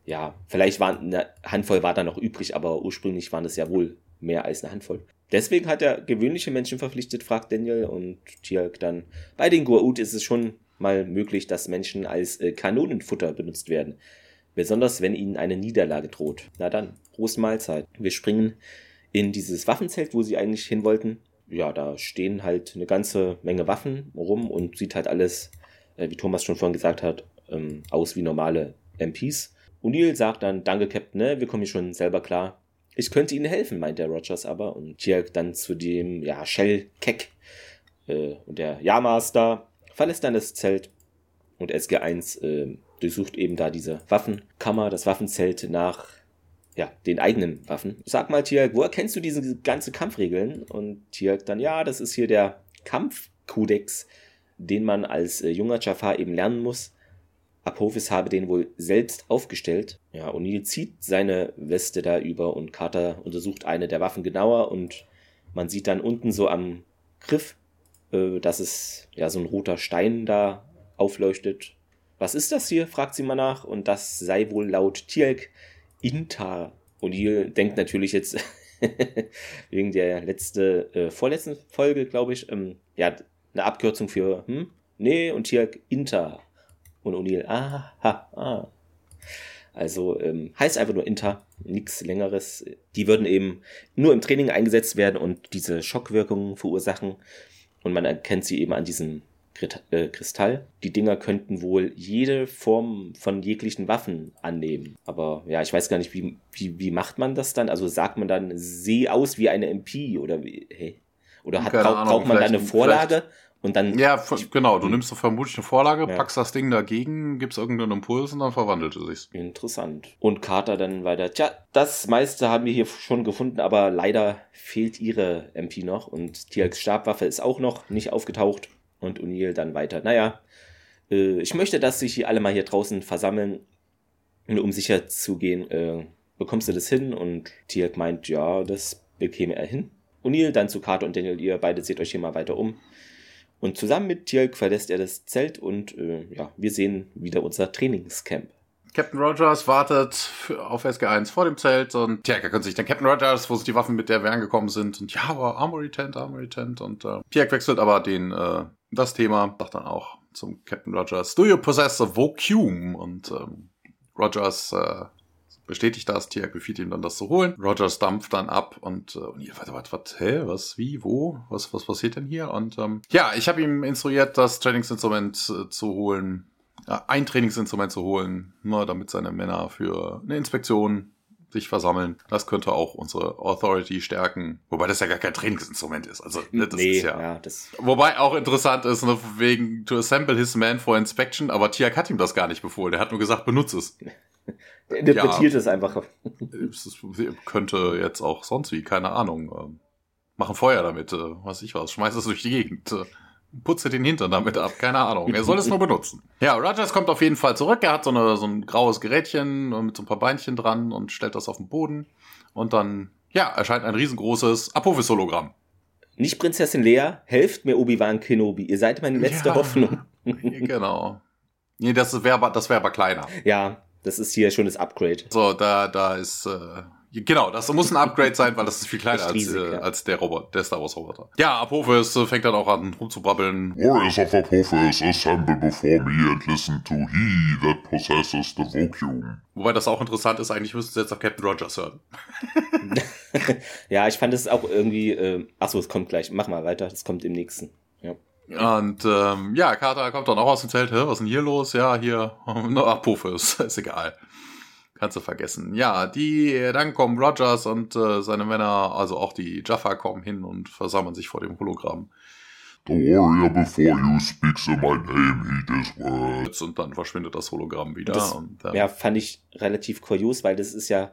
ja, vielleicht waren eine Handvoll war da noch übrig, aber ursprünglich waren es ja wohl mehr als eine Handvoll. deswegen hat er gewöhnliche Menschen verpflichtet, fragt Daniel. Und Tialk dann, bei den Goa'uld ist es schon mal möglich, dass Menschen als äh, Kanonenfutter benutzt werden. Besonders wenn ihnen eine Niederlage droht. Na dann, Prost Mahlzeit. Wir springen in dieses Waffenzelt, wo sie eigentlich hin wollten. Ja, da stehen halt eine ganze Menge Waffen rum und sieht halt alles, äh, wie Thomas schon vorhin gesagt hat, ähm, aus wie normale MPs. O'Neill sagt dann, danke Captain, ne, wir kommen hier schon selber klar. Ich könnte Ihnen helfen, meint der Rogers aber. Und Tiag dann zu dem, ja, Shell Keck. Äh, und der Ja-Master verlässt dann das Zelt. Und SG1 äh, durchsucht eben da diese Waffenkammer, das Waffenzelt nach ja, den eigenen Waffen. Sag mal, Tiag, woher kennst du diese ganzen Kampfregeln? Und Tiag dann, ja, das ist hier der Kampfkodex, den man als äh, junger Jafar eben lernen muss. Apophis habe den wohl selbst aufgestellt. Ja, O'Neill zieht seine Weste da über und Carter untersucht eine der Waffen genauer und man sieht dann unten so am Griff, äh, dass es ja so ein roter Stein da aufleuchtet. Was ist das hier? fragt sie mal nach und das sei wohl laut Tielk Inta. O'Neill denkt natürlich jetzt wegen der letzte, äh, vorletzten Folge, glaube ich, ähm, ja, eine Abkürzung für, hm? Nee, und Tielk Inter. Und O'Neill, ah, ha, ah. Also ähm, heißt einfach nur Inter, nichts längeres. Die würden eben nur im Training eingesetzt werden und diese Schockwirkungen verursachen. Und man erkennt sie eben an diesem Kristall. Die Dinger könnten wohl jede Form von jeglichen Waffen annehmen. Aber ja, ich weiß gar nicht, wie, wie, wie macht man das dann? Also sagt man dann, seh aus wie eine MP oder wie, hey? Oder hat, braucht, braucht man da eine Vorlage? Und dann. Ja, genau. Du nimmst so vermutlich eine Vorlage, ja. packst das Ding dagegen, gibst irgendeinen Impuls und dann verwandelt es sich. Interessant. Und Carter dann weiter. Tja, das meiste haben wir hier schon gefunden, aber leider fehlt ihre MP noch und Tialks Stabwaffe ist auch noch nicht aufgetaucht. Und O'Neill dann weiter. Naja, äh, ich möchte, dass sich hier alle mal hier draußen versammeln. Um sicher zu gehen, äh, bekommst du das hin? Und Tialk meint, ja, das bekäme er hin. O'Neill dann zu Carter und Daniel, ihr beide seht euch hier mal weiter um. Und zusammen mit Tjelk verlässt er das Zelt und äh, ja, wir sehen wieder unser Trainingscamp. Captain Rogers wartet auf SG1 vor dem Zelt und Tjerk erkennt sich dann Captain Rogers, wo sind die Waffen, mit der wir angekommen sind und ja, aber Armory Tent, Armory Tent und äh, Tjerk wechselt aber den, äh, das Thema, sagt dann auch zum Captain Rogers, do you possess a vacuum? Und ähm, Rogers äh, bestätigt das, Tiag befiehlt ihm dann das zu holen. Rogers dampft dann ab und, äh, und ihr, warte, warte, warte, hä, was, wie, wo, was, was passiert denn hier? Und ähm, ja, ich habe ihm instruiert, das Trainingsinstrument äh, zu holen, ein Trainingsinstrument zu holen, nur damit seine Männer für eine Inspektion sich versammeln. Das könnte auch unsere Authority stärken. Wobei das ja gar kein Trainingsinstrument ist. Also, ne, das nee, ist ja. ja das wobei auch interessant ist, ne, wegen to assemble his man for inspection, aber Tiak hat ihm das gar nicht befohlen. Der hat nur gesagt, benutze es. Der interpretiert ja, es einfach. Es könnte jetzt auch sonst wie, keine Ahnung. Ähm, machen Feuer damit, äh, was ich was, schmeiß es durch die Gegend. Putze den Hintern damit ab, keine Ahnung. Er soll es nur benutzen. Ja, Rogers kommt auf jeden Fall zurück. Er hat so, eine, so ein graues Gerätchen mit so ein paar Beinchen dran und stellt das auf den Boden. Und dann, ja, erscheint ein riesengroßes Apophis-Hologramm. Nicht Prinzessin Lea, helft mir Obi-Wan Kenobi. Ihr seid meine letzte ja, Hoffnung. genau. Nee, das wäre das wär aber kleiner. Ja, das ist hier schon das Upgrade. So, da, da ist, äh, genau, das muss ein Upgrade sein, weil das ist viel kleiner als, riesig, äh, ja. als der Roboter, der Star Wars Roboter. Ja, Apophis äh, fängt dann auch an rumzubrabbeln. Warriors of Apophis, assemble before me and listen to he that possesses the vacuum. Wobei das auch interessant ist, eigentlich müssten sie jetzt auf Captain Rogers hören. ja, ich fand es auch irgendwie, äh, achso, es kommt gleich, mach mal weiter, das kommt im nächsten. Ja. Und ähm, ja, Carter kommt dann auch aus dem Zelt, Hä, was ist denn hier los? Ja, hier, Apophis, ist egal. Kannst du vergessen. Ja, die, dann kommen Rogers und äh, seine Männer, also auch die Jaffa kommen hin und versammeln sich vor dem Hologramm. The warrior before you speaks in my name, he this words. Und dann verschwindet das Hologramm wieder. Das, und, ähm, ja, fand ich relativ kurios, weil das ist ja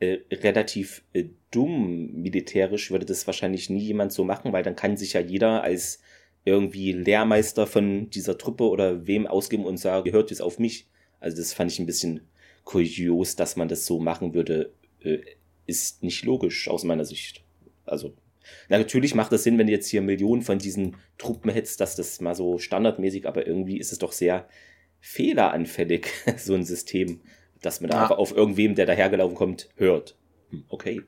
äh, relativ äh, dumm militärisch, würde das wahrscheinlich nie jemand so machen, weil dann kann sich ja jeder als irgendwie Lehrmeister von dieser Truppe oder wem ausgeben und sagen, gehört jetzt auf mich. Also das fand ich ein bisschen kurios, dass man das so machen würde, äh, ist nicht logisch aus meiner Sicht. Also na, natürlich macht es Sinn, wenn du jetzt hier Millionen von diesen Truppen hättest, dass das mal so standardmäßig, aber irgendwie ist es doch sehr fehleranfällig, so ein System, dass man da ja. einfach auf irgendwem, der dahergelaufen kommt, hört. Hm, okay.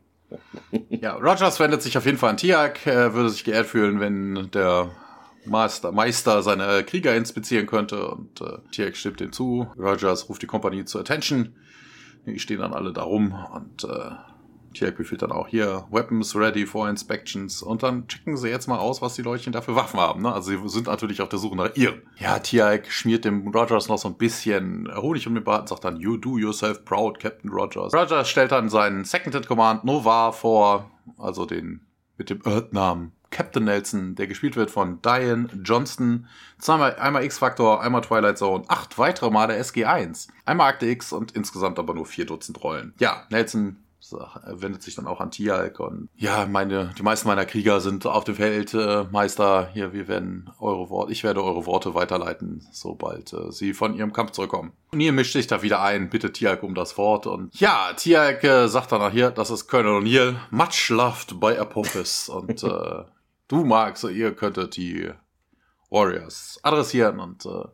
ja, Rogers wendet sich auf jeden Fall an Tiag, würde sich geehrt fühlen, wenn der Meister, Meister seine Krieger inspizieren könnte und äh, Tiag stimmt ihm zu. Rogers ruft die Kompanie zur Attention. Die stehen dann alle da rum und äh, Tiag befiehlt dann auch hier Weapons ready for inspections und dann checken sie jetzt mal aus, was die Leutchen da für Waffen haben. Ne? Also sie sind natürlich auf der Suche nach ihren. Ja, Tiag schmiert dem Rogers noch so ein bisschen Honig um den Bart und sagt dann You do yourself proud, Captain Rogers. Rogers stellt dann seinen Second in Command Nova vor, also den mit dem Earth-Namen Captain Nelson, der gespielt wird von Diane Johnston. Zweimal, einmal X-Factor, einmal Twilight Zone, acht weitere Male SG1, einmal Akte X und insgesamt aber nur vier Dutzend Rollen. Ja, Nelson wendet sich dann auch an Tialk und ja, meine, die meisten meiner Krieger sind auf dem Feld, äh, Meister, hier, wir werden eure Worte, ich werde eure Worte weiterleiten, sobald äh, sie von ihrem Kampf zurückkommen. Und ihr mischt sich da wieder ein, bitte Tialk um das Wort und ja, Tialk äh, sagt dann hier, das ist Colonel O'Neill, much loved by Apophis und äh, du magst, ihr könntet die Warriors adressieren und äh,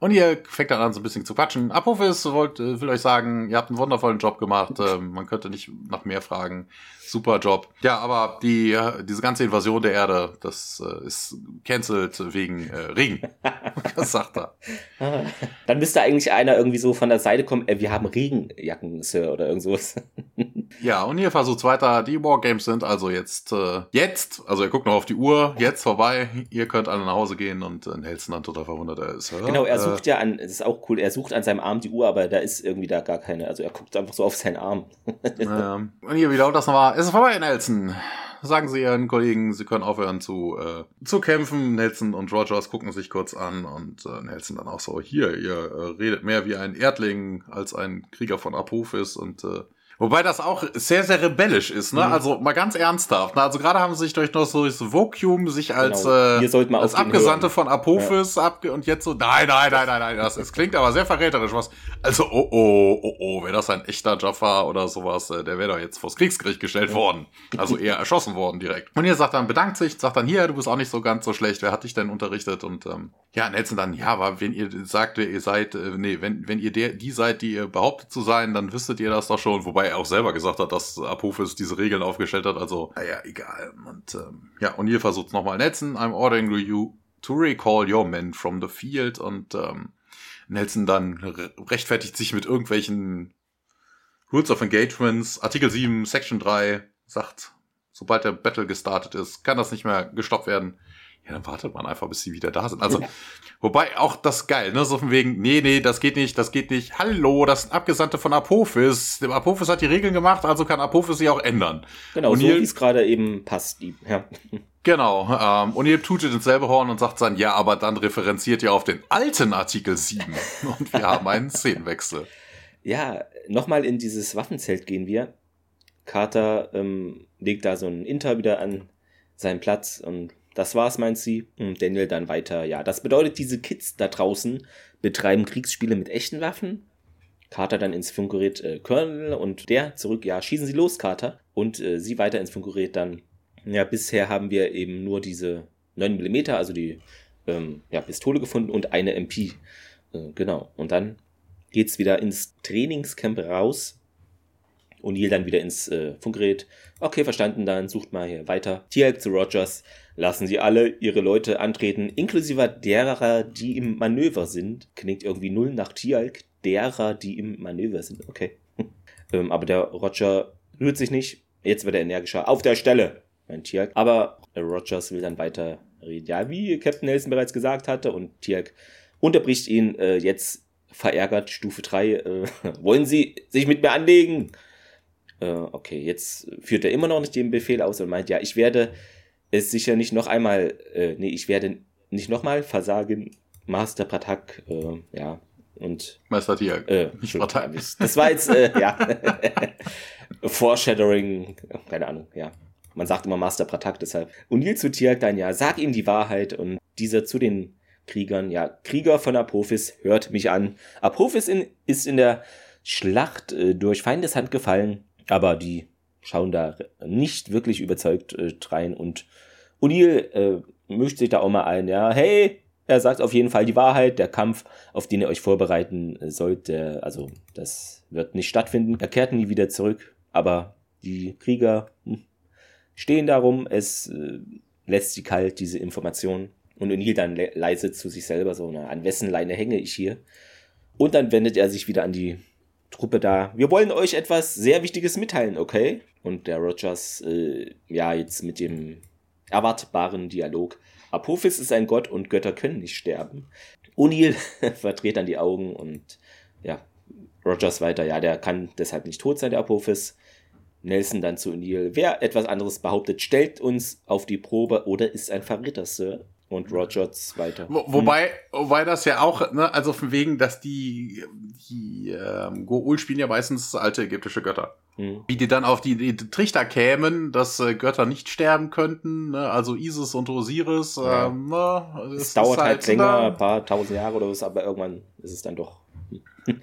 und ihr fängt dann an, so ein bisschen zu quatschen. Apophis wollt, äh, will euch sagen, ihr habt einen wundervollen Job gemacht. Ähm, man könnte nicht nach mehr fragen. Super Job. Ja, aber die, diese ganze Invasion der Erde, das äh, ist cancelled wegen äh, Regen. das sagt er. Dann müsste eigentlich einer irgendwie so von der Seite kommen, äh, wir haben Regenjacken, Sir, oder irgendwas. ja, und hier versucht weiter. Die Wargames sind also jetzt, äh, jetzt, also ihr guckt noch auf die Uhr, jetzt vorbei. Ihr könnt alle nach Hause gehen und Nelson dann total verwundert er ist. Genau, er sucht ja an, das ist auch cool, er sucht an seinem Arm die Uhr, aber da ist irgendwie da gar keine, also er guckt einfach so auf seinen Arm. ja. Und hier wieder das nochmal, es ist vorbei, Nelson. Sagen Sie Ihren Kollegen, Sie können aufhören zu, äh, zu kämpfen. Nelson und Rogers gucken sich kurz an und äh, Nelson dann auch so, hier, ihr äh, redet mehr wie ein Erdling als ein Krieger von Apophis und äh, Wobei das auch sehr, sehr rebellisch ist, ne? Mhm. Also mal ganz ernsthaft. Ne? Also gerade haben sie sich durch noch so das Vocuum sich als, genau. äh, als Abgesandte von Apophis ja. abge und jetzt so, nein, nein, nein, nein, nein, das, es klingt aber sehr verräterisch. Was, also, oh, oh, oh, oh, wäre das ein echter Jafar oder sowas, äh, der wäre doch jetzt vors Kriegsgericht gestellt ja. worden. Also eher erschossen worden direkt. Und ihr sagt dann, bedankt sich, sagt dann, hier, du bist auch nicht so ganz so schlecht, wer hat dich denn unterrichtet? Und ähm, ja, Nelson dann, ja, aber wenn ihr sagt, ihr seid, äh, nee, wenn, wenn ihr der, die seid, die ihr behauptet zu sein, dann wüsstet ihr das doch schon, wobei er auch selber gesagt hat, dass Apophis diese Regeln aufgestellt hat. Also, naja, egal. Und ähm, ja, O'Neill versucht es nochmal netzen. I'm ordering you to recall your men from the field. Und ähm, Nelson dann rechtfertigt sich mit irgendwelchen Rules of Engagements. Artikel 7, Section 3 sagt, sobald der Battle gestartet ist, kann das nicht mehr gestoppt werden ja, dann wartet man einfach, bis sie wieder da sind. Also, wobei auch das geil, ne? So von wegen, nee, nee, das geht nicht, das geht nicht. Hallo, das sind Abgesandte von Apophis. Apophis hat die Regeln gemacht, also kann Apophis sie auch ändern. Genau, und so wie es gerade eben passt. Ja. Genau, ähm, und ihr tutet ins selbe Horn und sagt dann, ja, aber dann referenziert ihr auf den alten Artikel 7 und wir haben einen Szenenwechsel. Ja, nochmal in dieses Waffenzelt gehen wir. Carter ähm, legt da so ein Inter wieder an seinen Platz und das war's, meint sie. Und Daniel dann weiter. Ja, das bedeutet, diese Kids da draußen betreiben Kriegsspiele mit echten Waffen. Carter dann ins Funkgerät äh, Colonel und der zurück. Ja, schießen Sie los, Carter. Und äh, sie weiter ins Funkgerät dann. Ja, bisher haben wir eben nur diese 9 mm, also die ähm, ja, Pistole gefunden und eine MP. Äh, genau. Und dann geht's wieder ins Trainingscamp raus. O'Neill dann wieder ins äh, Funkgerät. Okay, verstanden, dann sucht mal hier weiter. Tierhelp zu Rogers lassen sie alle ihre Leute antreten, inklusive derer, die im Manöver sind. Klingt irgendwie null nach Tialk, derer, die im Manöver sind. Okay. ähm, aber der Roger rührt sich nicht. Jetzt wird er energischer. Auf der Stelle, mein Tialk. Aber Rogers will dann weiter reden. Ja, wie Captain Nelson bereits gesagt hatte. Und Tialk unterbricht ihn äh, jetzt verärgert. Stufe 3. Äh, wollen Sie sich mit mir anlegen? Äh, okay, jetzt führt er immer noch nicht den Befehl aus und meint, ja, ich werde es sicher nicht noch einmal, äh, nee, ich werde nicht nochmal versagen, Master Pratak, äh, ja, und. Meister Tiag, äh, nicht Pratak. Das war jetzt, äh, ja, Foreshadowing, keine Ahnung, ja. Man sagt immer Master Pratak, deshalb. Und Nil zu Tiag dann, ja, sag ihm die Wahrheit und dieser zu den Kriegern, ja, Krieger von Apophis, hört mich an. Apophis in, ist in der Schlacht äh, durch Feindeshand gefallen, aber die schauen da nicht wirklich überzeugt äh, rein und O'Neill äh, mischt sich da auch mal ein, ja, hey, er sagt auf jeden Fall die Wahrheit, der Kampf, auf den ihr euch vorbereiten sollt, der, also das wird nicht stattfinden. Er kehrt nie wieder zurück, aber Die Krieger hm, stehen darum, es äh, lässt sie kalt, diese Information. Und O'Neill dann le leise zu sich selber so, na, an wessen Leine hänge ich hier? Und dann wendet er sich wieder an die Truppe da. Wir wollen euch etwas sehr Wichtiges mitteilen, okay? Und der Rogers, äh, ja, jetzt mit dem erwartbaren Dialog. Apophis ist ein Gott und Götter können nicht sterben. O'Neill verdreht dann die Augen und ja, Rogers weiter, ja, der kann deshalb nicht tot sein, der Apophis. Nelson dann zu O'Neill. Wer etwas anderes behauptet, stellt uns auf die Probe oder ist ein Verräter, Sir. Und Rogers weiter. Wo, wobei, wobei das ja auch, ne, also von wegen, dass die, die ähm, Goa'uld spielen ja meistens alte ägyptische Götter. Hm. Wie die dann auf die, die Trichter kämen, dass äh, Götter nicht sterben könnten, ne? also Isis und Osiris. Ja. Ähm, ne? Es dauert halt, halt länger, ein paar tausend Jahre oder was, aber irgendwann ist es dann doch.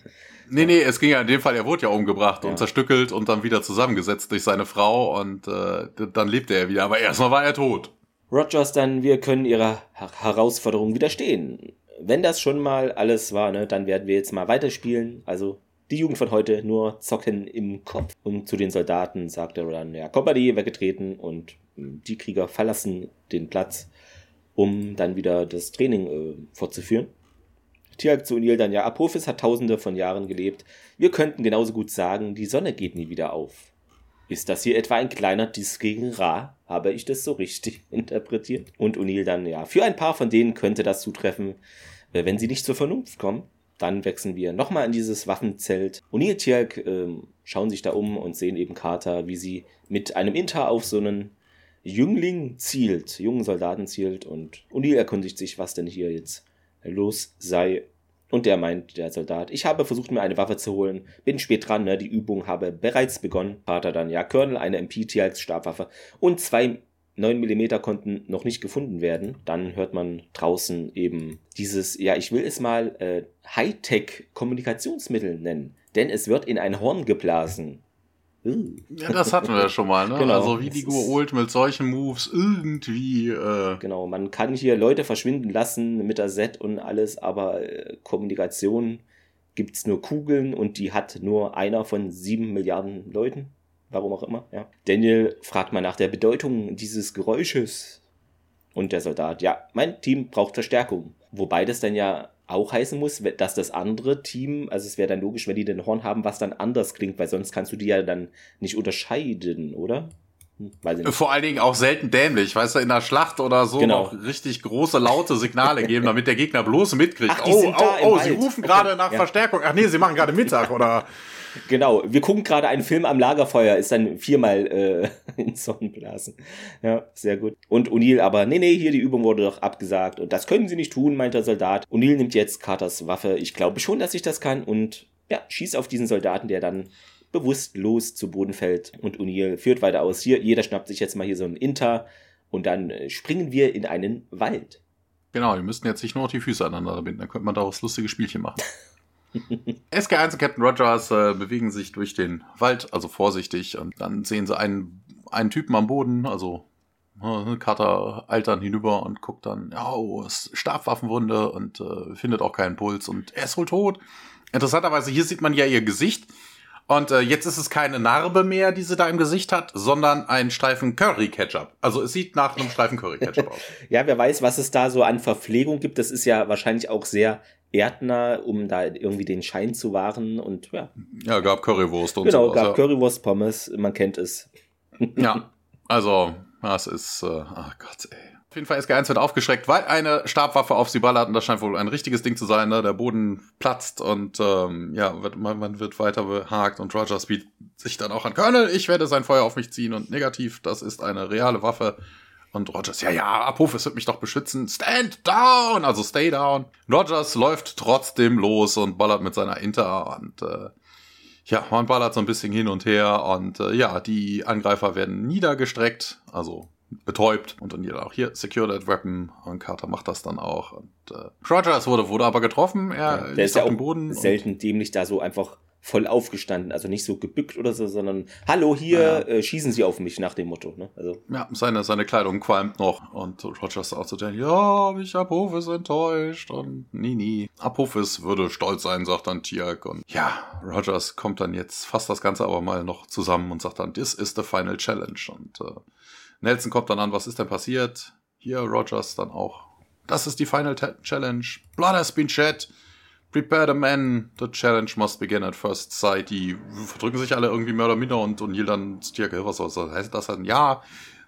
Nee, nee, es ging ja in dem Fall, er wurde ja umgebracht ja. und zerstückelt und dann wieder zusammengesetzt durch seine Frau und äh, dann lebte er wieder. Aber erstmal war er tot. Rogers dann, wir können ihrer Herausforderung widerstehen. Wenn das schon mal alles war, ne, dann werden wir jetzt mal weiterspielen. Also die Jugend von heute nur zocken im Kopf. Und zu den Soldaten sagt er dann, ja, Kompanie weggetreten und hm, die Krieger verlassen den Platz, um dann wieder das Training äh, fortzuführen. Tiag zu O'Neill dann, ja, Apophis hat tausende von Jahren gelebt. Wir könnten genauso gut sagen, die Sonne geht nie wieder auf. Ist das hier etwa ein kleiner Diss gegen Ra? Habe ich das so richtig interpretiert? Und O'Neill dann, ja, für ein paar von denen könnte das zutreffen, äh, wenn sie nicht zur Vernunft kommen. Dann wechseln wir nochmal in dieses Waffenzelt. O'Neill Tiag äh, schauen sich da um und sehen eben Carter, wie sie mit einem Inter auf so einen Jüngling zielt, jungen Soldaten zielt und O'Neill erkundigt sich, was denn hier jetzt los sei. Und der meint, der Soldat, ich habe versucht, mir eine Waffe zu holen, bin spät dran, ne? die Übung habe bereits begonnen. Vater dann, ja, Colonel, eine MPT als Stabwaffe und zwei 9 mm konnten noch nicht gefunden werden. Dann hört man draußen eben dieses, ja, ich will es mal äh, Hightech-Kommunikationsmittel nennen, denn es wird in ein Horn geblasen. Ja, das hatten wir ja schon mal, ne? Genau. Also wie die Old mit solchen Moves irgendwie. Äh genau, man kann hier Leute verschwinden lassen mit der Set und alles, aber äh, Kommunikation gibt's nur Kugeln und die hat nur einer von sieben Milliarden Leuten. Warum auch immer, ja. Daniel fragt mal nach der Bedeutung dieses Geräusches. Und der Soldat, ja, mein Team braucht Verstärkung. Wobei das dann ja auch heißen muss, dass das andere Team, also es wäre dann logisch, wenn die den Horn haben, was dann anders klingt, weil sonst kannst du die ja dann nicht unterscheiden, oder? Hm, Vor allen Dingen auch selten dämlich, weißt du, in der Schlacht oder so genau. noch richtig große, laute Signale geben, damit der Gegner bloß mitkriegt. Ach, oh, oh, oh, sie rufen gerade okay. nach ja. Verstärkung. Ach nee, sie machen gerade Mittag oder Genau, wir gucken gerade einen Film am Lagerfeuer, ist dann viermal äh, in Sonnenblasen. Ja, sehr gut. Und O'Neill aber, nee, nee, hier die Übung wurde doch abgesagt und das können sie nicht tun, meint der Soldat. O'Neill nimmt jetzt Carters Waffe. Ich glaube schon, dass ich das kann und ja, schießt auf diesen Soldaten, der dann bewusstlos zu Boden fällt. Und O'Neill führt weiter aus. Hier, jeder schnappt sich jetzt mal hier so ein Inter und dann äh, springen wir in einen Wald. Genau, wir müssten jetzt nicht nur die Füße aneinander binden, dann könnte man daraus lustige Spielchen machen. SK1 und Captain Rogers äh, bewegen sich durch den Wald, also vorsichtig, und dann sehen sie einen, einen Typen am Boden, also äh, Carter eilt dann hinüber und guckt dann, oh, Stabwaffenwunde und äh, findet auch keinen Puls und er ist wohl tot. Interessanterweise, hier sieht man ja ihr Gesicht. Und äh, jetzt ist es keine Narbe mehr, die sie da im Gesicht hat, sondern ein Streifen Curry-Ketchup. Also es sieht nach einem Streifen Curry-Ketchup aus. ja, wer weiß, was es da so an Verpflegung gibt. Das ist ja wahrscheinlich auch sehr Erdner, um da irgendwie den Schein zu wahren und ja. Ja, gab Currywurst und Genau, sowas, gab ja. Currywurst, Pommes, man kennt es. ja, also, das ist, äh, ach Gott, ey. Auf jeden Fall SG1 wird aufgeschreckt, weil eine Stabwaffe auf sie ballert und das scheint wohl ein richtiges Ding zu sein. Ne? Der Boden platzt und ähm, ja, wird, man, man wird weiter behagt und Rogers bietet sich dann auch an Colonel, ich werde sein Feuer auf mich ziehen und negativ, das ist eine reale Waffe. Und Rogers, ja, ja, Apophis wird mich doch beschützen. Stand down, also stay down. Rogers läuft trotzdem los und ballert mit seiner Inter und äh, ja, man ballert so ein bisschen hin und her und äh, ja, die Angreifer werden niedergestreckt, also betäubt und dann auch hier secure that weapon und Carter macht das dann auch und äh, Rogers wurde wurde aber getroffen, er ja, der ist ja auf dem Boden selten dämlich da so einfach voll aufgestanden, also nicht so gebückt oder so, sondern Hallo, hier ja. äh, schießen Sie auf mich nach dem Motto. Ne? Also. Ja, seine, seine Kleidung qualmt noch und Rogers auch zu so ja, mich Apophis enttäuscht und nie, nie. Apophis würde stolz sein, sagt dann Tiak und ja, Rogers kommt dann jetzt, fasst das Ganze aber mal noch zusammen und sagt dann, this is the final challenge und äh, Nelson kommt dann an, was ist denn passiert? Hier Rogers dann auch, das ist die final challenge, blood has been shed. Prepare the men, the challenge must begin at first sight. Die verdrücken sich alle irgendwie mehr oder minder und O'Neill dann Stierke, was soll heißt das dann? Ja,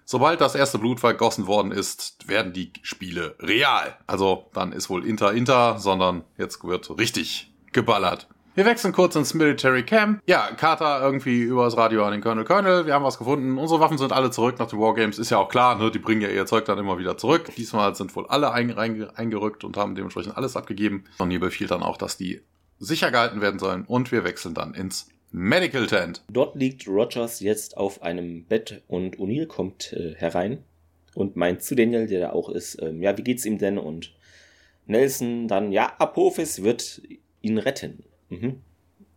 sobald das erste Blut vergossen worden ist, werden die Spiele real. Also dann ist wohl Inter Inter, sondern jetzt wird richtig geballert. Wir wechseln kurz ins Military Camp. Ja, Carter irgendwie übers Radio an den Colonel Colonel. Wir haben was gefunden. Unsere Waffen sind alle zurück nach den Wargames. Ist ja auch klar, ne? Die bringen ja ihr Zeug dann immer wieder zurück. Diesmal sind wohl alle eingerückt und haben dementsprechend alles abgegeben. Und hier befiehlt dann auch, dass die sicher gehalten werden sollen. Und wir wechseln dann ins Medical Tent. Dort liegt Rogers jetzt auf einem Bett und O'Neill kommt äh, herein und meint zu Daniel, der da auch ist, ähm, ja, wie geht's ihm denn? Und Nelson dann, ja, Apophis wird ihn retten. Mhm.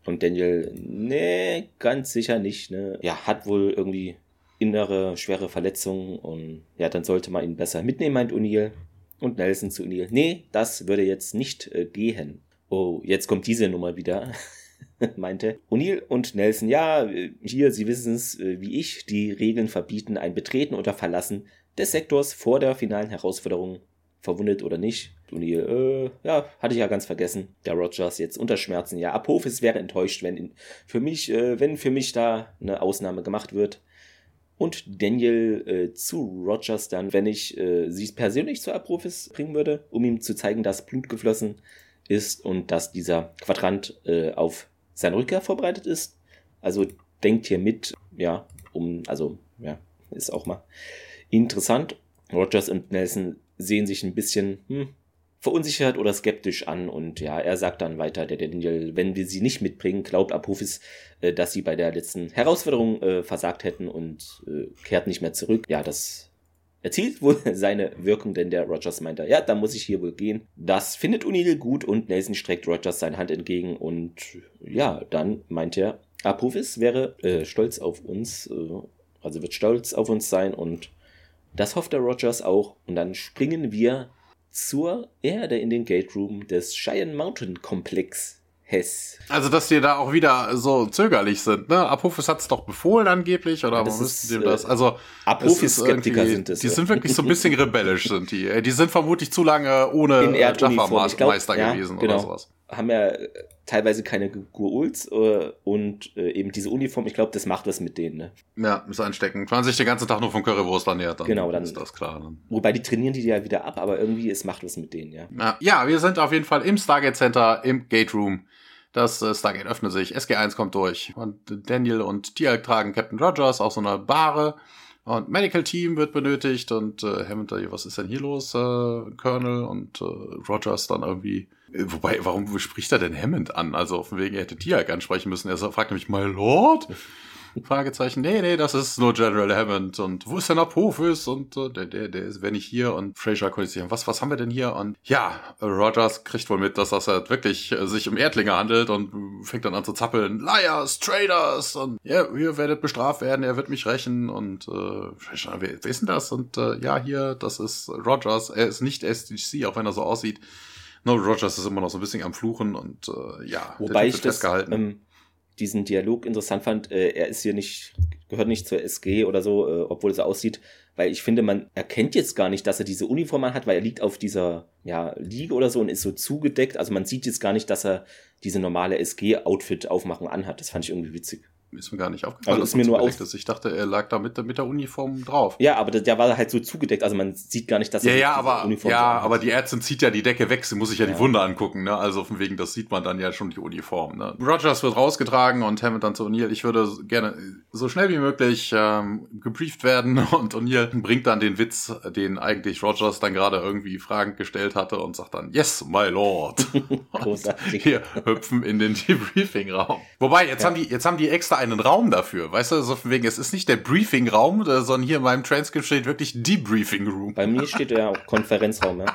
Und Daniel, nee, ganz sicher nicht. Ne? Ja, hat wohl irgendwie innere schwere Verletzungen und ja, dann sollte man ihn besser mitnehmen, meint O'Neill. Und Nelson zu O'Neill, nee, das würde jetzt nicht äh, gehen. Oh, jetzt kommt diese Nummer wieder, meinte. O'Neill und Nelson, ja, äh, hier, Sie wissen es äh, wie ich, die Regeln verbieten ein Betreten oder Verlassen des Sektors vor der finalen Herausforderung verwundet oder nicht. O'Neill, äh, ja, hatte ich ja ganz vergessen. Der Rogers jetzt unter Schmerzen. Ja, Apophis wäre enttäuscht, wenn in, für mich, äh, wenn für mich da eine Ausnahme gemacht wird. Und Daniel äh, zu Rogers dann, wenn ich äh, sie persönlich zu Apophis bringen würde, um ihm zu zeigen, dass Blut geflossen ist und dass dieser Quadrant äh, auf seine Rückkehr vorbereitet ist. Also denkt hier mit, ja, um, also, ja, ist auch mal interessant. Rogers und Nelson sehen sich ein bisschen hm, verunsichert oder skeptisch an und ja, er sagt dann weiter, der Daniel, wenn wir sie nicht mitbringen, glaubt Apophis, äh, dass sie bei der letzten Herausforderung äh, versagt hätten und äh, kehrt nicht mehr zurück. Ja, das erzielt wohl seine Wirkung, denn der Rogers meint, ja, da muss ich hier wohl gehen. Das findet O'Neill gut und Nelson streckt Rogers seine Hand entgegen und ja, dann meint er, Apophis wäre äh, stolz auf uns, äh, also wird stolz auf uns sein und das hofft der Rogers auch. Und dann springen wir zur Erde in den Gate Room des Cheyenne Mountain Komplex. Hess. Also, dass die da auch wieder so zögerlich sind, ne? Apophis hat es doch befohlen angegeblich, oder ja, wo müssten die das? Also, Apophis-Skeptiker sind es. Die ja. sind wirklich so ein bisschen rebellisch, sind die. Die sind vermutlich zu lange ohne Jaffa-Meister ja, gewesen genau. oder sowas. Haben ja teilweise keine Guruls äh, und äh, eben diese Uniform, ich glaube, das macht was mit denen. Ne? Ja, ist einstecken. Wenn man sich den ganzen Tag nur von Currywurst ernährt, dann, genau, dann ist das klar. Dann. Wobei die trainieren die ja wieder ab, aber irgendwie es macht was mit denen, ja. ja. Ja, wir sind auf jeden Fall im Stargate Center, im Gate Room. Das äh, Stargate öffnet sich, SG1 kommt durch und Daniel und Tialk tragen Captain Rogers auf so einer Bahre. Und Medical Team wird benötigt und äh, Hammond, was ist denn hier los, äh, Colonel und äh, Rogers dann irgendwie Wobei, warum spricht er denn Hammond an? Also von wegen, er hätte Tiag ansprechen müssen. Er fragt nämlich, My Lord? Fragezeichen, nee, nee, das ist nur General Hammond. Und wo ist denn Apophis? Und äh, der, der, der ist, wenn ich hier. Und Fraser sich was, was haben wir denn hier? Und ja, Rogers kriegt wohl mit, dass das halt wirklich äh, sich um Erdlinge handelt und fängt dann an zu zappeln. Liars, Traders! Und ja, ihr werdet bestraft werden, er wird mich rächen. Und äh, Fraser, wer, wer ist denn das? Und äh, ja, hier, das ist Rogers. Er ist nicht SDC, auch wenn er so aussieht. No, Rogers ist immer noch so ein bisschen am Fluchen und äh, ja, Wobei ich das, ähm, diesen Dialog interessant fand. Äh, er ist hier nicht, gehört nicht zur SG oder so, äh, obwohl es so aussieht, weil ich finde, man erkennt jetzt gar nicht, dass er diese Uniform hat, weil er liegt auf dieser ja, Liege oder so und ist so zugedeckt. Also man sieht jetzt gar nicht, dass er diese normale SG-Outfit-Aufmachung anhat. Das fand ich irgendwie witzig. Ist mir gar nicht aufgefallen. Also ist mir nur auf ist. Ich dachte, er lag da mit, mit der Uniform drauf. Ja, aber der war halt so zugedeckt, also man sieht gar nicht, dass er ja, ja, aber, Uniform Ja, aber die Ärztin zieht ja die Decke weg, sie muss sich ja, ja, die Wunde angucken, ne? Also von wegen, das sieht man dann ja schon die Uniform, ne? Rogers wird rausgetragen und Hammond dann zu O'Neill, ich würde gerne so schnell wie möglich ähm, gebrieft werden und O'Neill bringt dann den Witz, den eigentlich Rogers dann gerade irgendwie fragend gestellt hatte und sagt dann, yes, my lord. Großartig. Wir hüpfen in den Debriefing-Raum. Wobei, jetzt ja. haben die, jetzt haben die extra einen Raum dafür. Weißt du, so von wegen, es ist nicht der Briefing-Raum, sondern hier in meinem Transcript steht wirklich Debriefing Room. Bei mir steht ja auch Konferenzraum, ja.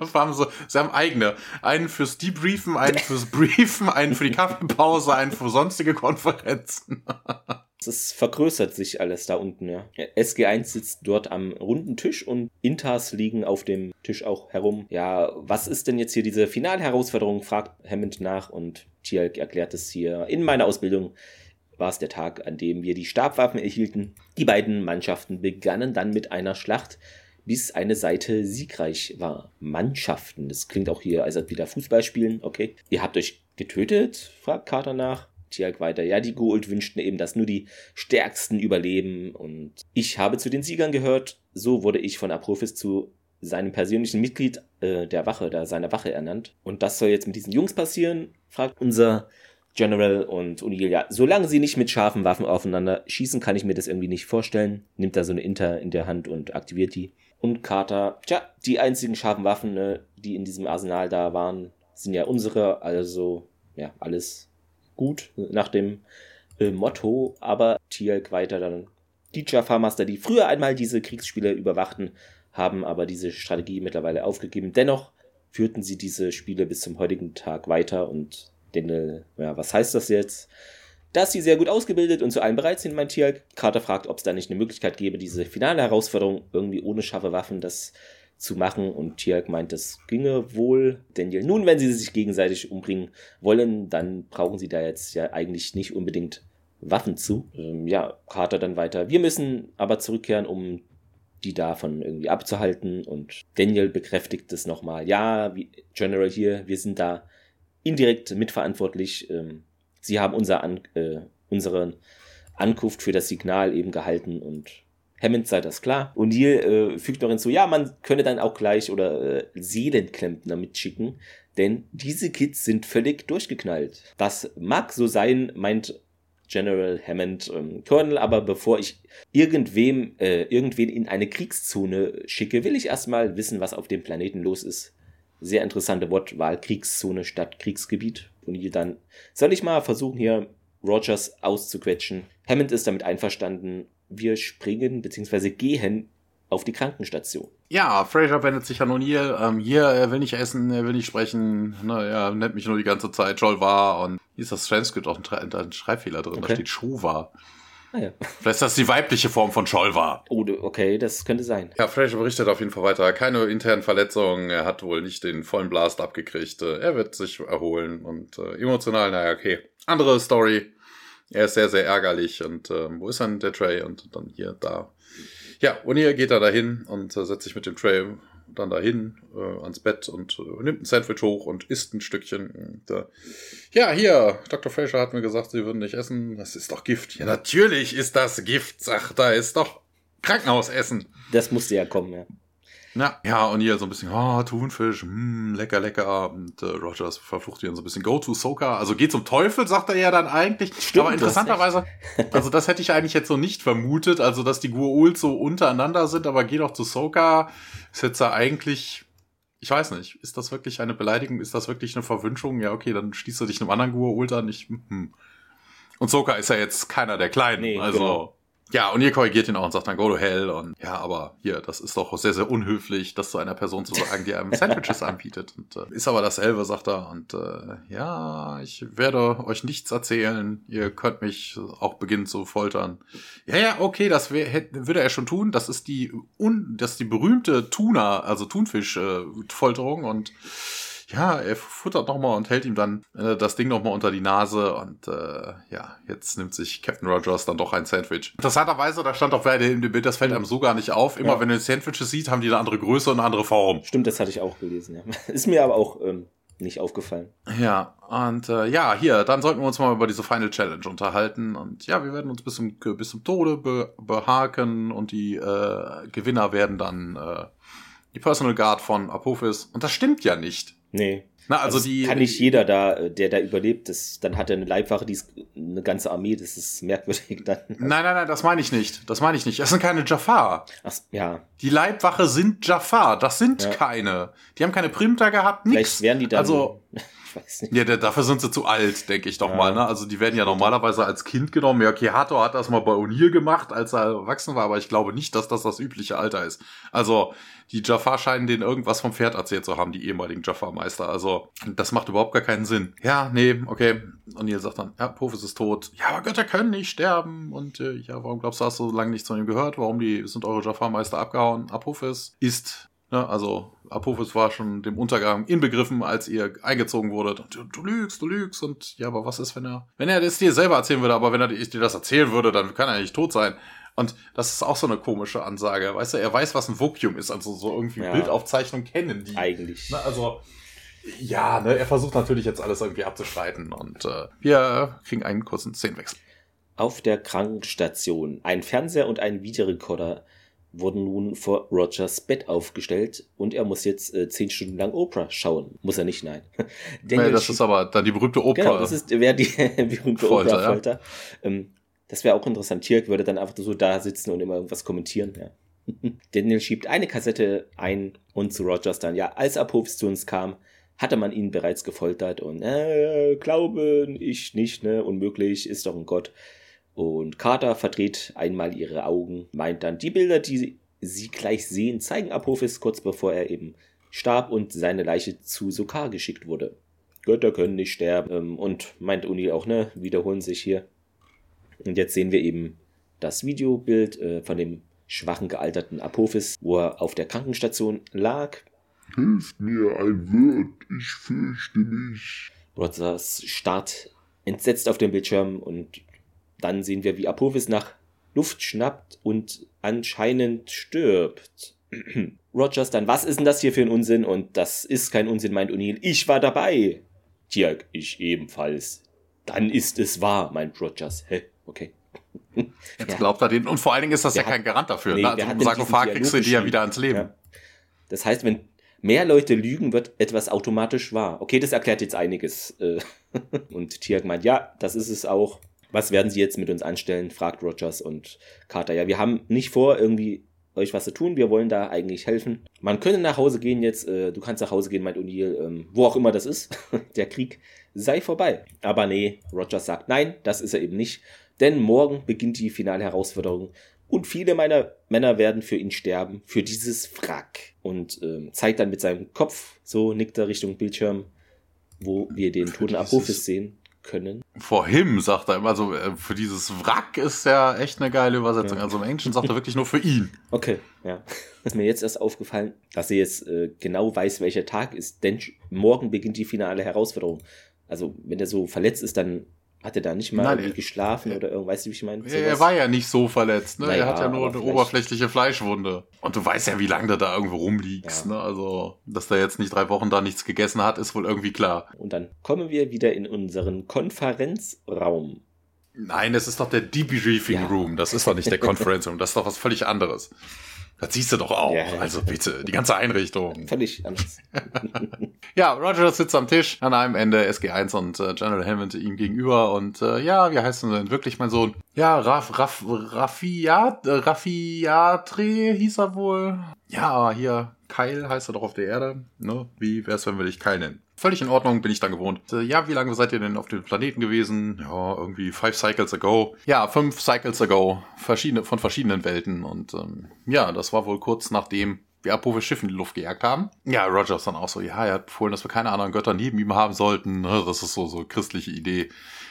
Das haben sie, sie haben eigene. Einen fürs Debriefen, einen fürs Briefen, einen für die Kaffeepause, einen für sonstige Konferenzen. Es vergrößert sich alles da unten, ja. SG1 sitzt dort am runden Tisch und Intas liegen auf dem Tisch auch herum. Ja, was ist denn jetzt hier diese Finalherausforderung? fragt Hammond nach und Tialk erklärt es hier. In meiner Ausbildung war es der Tag, an dem wir die Stabwaffen erhielten. Die beiden Mannschaften begannen dann mit einer Schlacht, bis eine Seite siegreich war. Mannschaften, das klingt auch hier, als ob wieder Fußball spielen, okay. Ihr habt euch getötet? fragt Carter nach. Tiag weiter. Ja, die Gould wünschten eben, dass nur die Stärksten überleben und ich habe zu den Siegern gehört. So wurde ich von Apophis zu seinem persönlichen Mitglied äh, der Wache, da seiner Wache ernannt. Und das soll jetzt mit diesen Jungs passieren, fragt unser General und O'Neill. Ja, solange sie nicht mit scharfen Waffen aufeinander schießen, kann ich mir das irgendwie nicht vorstellen. Nimmt da so eine Inter in der Hand und aktiviert die. Und Carter, tja, die einzigen scharfen Waffen, ne, die in diesem Arsenal da waren, sind ja unsere, also ja, alles gut nach dem äh, Motto, aber Tielk weiter dann die Jaffa Master, die früher einmal diese Kriegsspiele überwachten, haben aber diese Strategie mittlerweile aufgegeben. Dennoch führten sie diese Spiele bis zum heutigen Tag weiter und denn, äh, ja, was heißt das jetzt? Dass sie sehr gut ausgebildet und zu allem bereit sind, mein Tier. Carter fragt, ob es da nicht eine Möglichkeit gäbe, diese finale Herausforderung irgendwie ohne scharfe Waffen, das zu machen. Und Tiag meint, das ginge wohl. Daniel, nun, wenn sie sich gegenseitig umbringen wollen, dann brauchen sie da jetzt ja eigentlich nicht unbedingt Waffen zu. Ähm, ja, Carter dann weiter. Wir müssen aber zurückkehren, um die davon irgendwie abzuhalten. Und Daniel bekräftigt es nochmal. Ja, wie General hier, wir sind da indirekt mitverantwortlich. Ähm, sie haben unser An äh, unsere Ankunft für das Signal eben gehalten und Hammond sei das klar. Und hier äh, fügt noch hinzu, ja, man könne dann auch gleich oder äh, Seelenklempner mitschicken, denn diese Kids sind völlig durchgeknallt. Das mag so sein, meint General Hammond ähm, Colonel, aber bevor ich irgendwem, äh, irgendwen in eine Kriegszone schicke, will ich erstmal wissen, was auf dem Planeten los ist. Sehr interessante Wortwahl, Kriegszone statt Kriegsgebiet. Und hier dann soll ich mal versuchen, hier Rogers auszuquetschen. Hammond ist damit einverstanden wir springen bzw. gehen auf die Krankenstation. Ja, Fraser wendet sich an O'Neill. Ähm, hier, er will nicht essen, er will nicht sprechen. Naja, nennt mich nur die ganze Zeit Joel war und hier ist das Transkript auch ein, ein Schreibfehler drin. Okay. Da steht Shova. Ah, ja. Vielleicht ist das die weibliche Form von Scholva. Oh, okay, das könnte sein. Ja, Fraser berichtet auf jeden Fall weiter. Keine internen Verletzungen. Er hat wohl nicht den vollen Blast abgekriegt. Er wird sich erholen und äh, emotional, naja, okay. Andere Story. Er ist sehr, sehr ärgerlich und ähm, wo ist dann der Trey? Und dann hier, da. Ja, O'Neill geht da dahin und äh, setzt sich mit dem Trey dann dahin äh, ans Bett und äh, nimmt ein Sandwich hoch und isst ein Stückchen. Und, äh, ja, hier, Dr. Fraser hat mir gesagt, sie würden nicht essen. Das ist doch Gift. Ja, natürlich ist das Gift, sagt er. Ist doch Krankenhausessen. Das musste ja kommen, ja. Ja, ja, und hier so ein bisschen, ah, oh, Thunfisch, mm, lecker, lecker. Und äh, Rogers verflucht hier so ein bisschen Go to Soka. Also geht zum Teufel, sagt er ja dann eigentlich. Stimmt, Aber interessanterweise, also das hätte ich eigentlich jetzt so nicht vermutet, also dass die Gua'uld so untereinander sind, aber geh doch zu Soka, ist jetzt ja eigentlich, ich weiß nicht, ist das wirklich eine Beleidigung, ist das wirklich eine Verwünschung? Ja, okay, dann schließt du dich einem anderen Gua'uld an. Ich, hm. Und Soka ist ja jetzt keiner der Kleinen, nee, also... Genau. Ja, und ihr korrigiert ihn auch und sagt dann go to hell und ja, aber hier, das ist doch sehr, sehr unhöflich, das zu einer Person zu sagen, die einem Sandwiches anbietet. Und äh, ist aber dasselbe, sagt er. Und äh, ja, ich werde euch nichts erzählen. Ihr könnt mich auch beginnen zu foltern. Ja, ja, okay, das wär, hätte, würde er schon tun. Das ist die un, das ist die berühmte Tuna, also Thunfisch-Folterung äh, und ja, er futtert nochmal und hält ihm dann äh, das Ding nochmal unter die Nase und äh, ja, jetzt nimmt sich Captain Rogers dann doch ein Sandwich. Interessanterweise, da stand auch bei dem Bild, das fällt einem so gar nicht auf. Immer ja. wenn du Sandwiches siehst, haben die eine andere Größe und eine andere Form. Stimmt, das hatte ich auch gelesen, ja. Ist mir aber auch ähm, nicht aufgefallen. Ja, und äh, ja, hier, dann sollten wir uns mal über diese Final Challenge unterhalten. Und ja, wir werden uns bis zum, bis zum Tode be behaken und die äh, Gewinner werden dann äh, die Personal Guard von Apophis. Und das stimmt ja nicht. Nee. Na, also, also die kann nicht jeder da, äh, der da überlebt, das, dann hat er eine Leibwache, die ist eine ganze Armee, das ist merkwürdig dann. Nein, nein, nein, das meine ich nicht. Das meine ich nicht. Das sind keine Jafar. Ach, ja. Die Leibwache sind Jafar, das sind ja. keine. Die haben keine Primter gehabt, nix. Vielleicht wären die dann also, Ich weiß nicht. Ja, dafür sind sie zu alt, denke ich doch ja. mal. Ne? Also die werden ja normalerweise als Kind genommen. Ja, Kihato hat das mal bei O'Neill gemacht, als er erwachsen war, aber ich glaube nicht, dass das das übliche Alter ist. Also die Jafar scheinen denen irgendwas vom Pferd erzählt zu haben, die ehemaligen Jafar-Meister. Also das macht überhaupt gar keinen Sinn. Ja, nee, okay. O'Neill sagt dann, ja, Profis ist tot. Ja, aber Götter können nicht sterben. Und äh, ja, warum glaubst du, hast du so lange nichts von ihm gehört? Warum die sind eure Jafar-Meister abgehauen? Apophis ist Ne, also Apophis war schon dem Untergang inbegriffen, als ihr eingezogen wurde. Du, du, lügst, du lügst. Und ja, aber was ist, wenn er, wenn er das dir selber erzählen würde, aber wenn er dir das erzählen würde, dann kann er nicht tot sein. Und das ist auch so eine komische Ansage. Weißt du, er weiß, was ein Vokium ist, also so irgendwie ja. Bildaufzeichnung kennen die. Eigentlich. Ne, also, ja, ne, er versucht natürlich jetzt alles irgendwie abzustreiten und äh, wir kriegen einen kurzen Szenenwechsel. Auf der Krankenstation. Ein Fernseher und ein Videorekorder wurden nun vor Rogers Bett aufgestellt und er muss jetzt äh, zehn Stunden lang Oprah schauen. Muss er nicht, nein. nee, das ist aber dann die berühmte Oprah. Genau, das ist wäre die berühmte Oprah-Folter. Ja. Ähm, das wäre auch interessant. Tirk würde dann einfach so da sitzen und immer irgendwas kommentieren. Ja. Daniel schiebt eine Kassette ein und zu Rogers dann, ja, als Apophis zu uns kam, hatte man ihn bereits gefoltert und äh, glaube ich nicht, ne, unmöglich, ist doch ein Gott. Und Carter verdreht einmal ihre Augen, meint dann, die Bilder, die sie gleich sehen, zeigen Apophis kurz bevor er eben starb und seine Leiche zu Sokar geschickt wurde. Götter können nicht sterben. Ähm, und meint Uni auch, ne? Wiederholen sich hier. Und jetzt sehen wir eben das Videobild äh, von dem schwachen gealterten Apophis, wo er auf der Krankenstation lag. Hilft mir ein Wirt, ich fürchte mich. Rogers starrt entsetzt auf dem Bildschirm und dann sehen wir, wie Apophis nach Luft schnappt und anscheinend stirbt. Rogers dann, was ist denn das hier für ein Unsinn? Und das ist kein Unsinn, meint O'Neill. Ich war dabei. Tja, ich ebenfalls. Dann ist es wahr, meint Rogers. Hä? Okay. Jetzt ja. glaubt er den. Und vor allen Dingen ist das wer ja kein Garant dafür. Nee, ne? Also im Sarkophag kriegst du die ja wieder ans Leben. Ja. Das heißt, wenn mehr Leute lügen, wird etwas automatisch wahr. Okay, das erklärt jetzt einiges. Äh, und Tiag meint, ja, das ist es auch was werden Sie jetzt mit uns anstellen? fragt Rogers und Carter. Ja, wir haben nicht vor, irgendwie euch was zu tun. Wir wollen da eigentlich helfen. Man könnte nach Hause gehen jetzt. Äh, du kannst nach Hause gehen, meint O'Neill. Ähm, wo auch immer das ist. Der Krieg sei vorbei. Aber nee, Rogers sagt nein, das ist er eben nicht. Denn morgen beginnt die finale Herausforderung. Und viele meiner Männer werden für ihn sterben, für dieses Wrack. Und ähm, zeigt dann mit seinem Kopf, so nickt er Richtung Bildschirm, wo wir den toten Apophis sehen können. For him, sagt er immer so, äh, für dieses Wrack ist ja echt eine geile Übersetzung. Ja. Also im Englischen sagt er wirklich nur für ihn. Okay, ja. Ist mir jetzt erst aufgefallen, dass er jetzt äh, genau weiß, welcher Tag ist, denn morgen beginnt die finale Herausforderung. Also, wenn er so verletzt ist, dann hat er da nicht mal Nein, geschlafen oder irgendwas, weißt du, wie ich meine? Er war ja nicht so verletzt, ne? Naja, er hat ja nur eine oberflächliche Fleischwunde. Und du weißt ja, wie lange du da irgendwo rumliegst, ja. ne? Also, dass der jetzt nicht drei Wochen da nichts gegessen hat, ist wohl irgendwie klar. Und dann kommen wir wieder in unseren Konferenzraum. Nein, das ist doch der Debriefing ja. Room. Das ist doch nicht der Conference Room. Das ist doch was völlig anderes. Das siehst du doch auch. Ja, also bitte, die ganze Einrichtung. Völlig anders. ja, Roger sitzt am Tisch an einem Ende, SG1 und äh, General Hammond ihm gegenüber und äh, ja, wie heißt denn wirklich mein Sohn? Ja, Raff, Raff, Raffiat, äh, Raffiatre hieß er wohl. Ja, hier, Keil heißt er doch auf der Erde. Ne? Wie wär's, wenn wir dich Keil nennen? Völlig in Ordnung, bin ich dann gewohnt. Äh, ja, wie lange seid ihr denn auf dem Planeten gewesen? Ja, irgendwie five cycles ago. Ja, fünf cycles ago. Verschiedene, von verschiedenen Welten. Und ähm, ja, das war wohl kurz nachdem wir Apophis Schiff in die Luft gejagt haben. Ja, Rogers dann auch so, ja, er hat befohlen, dass wir keine anderen Götter neben ihm haben sollten. Ne, das ist so, so christliche Idee.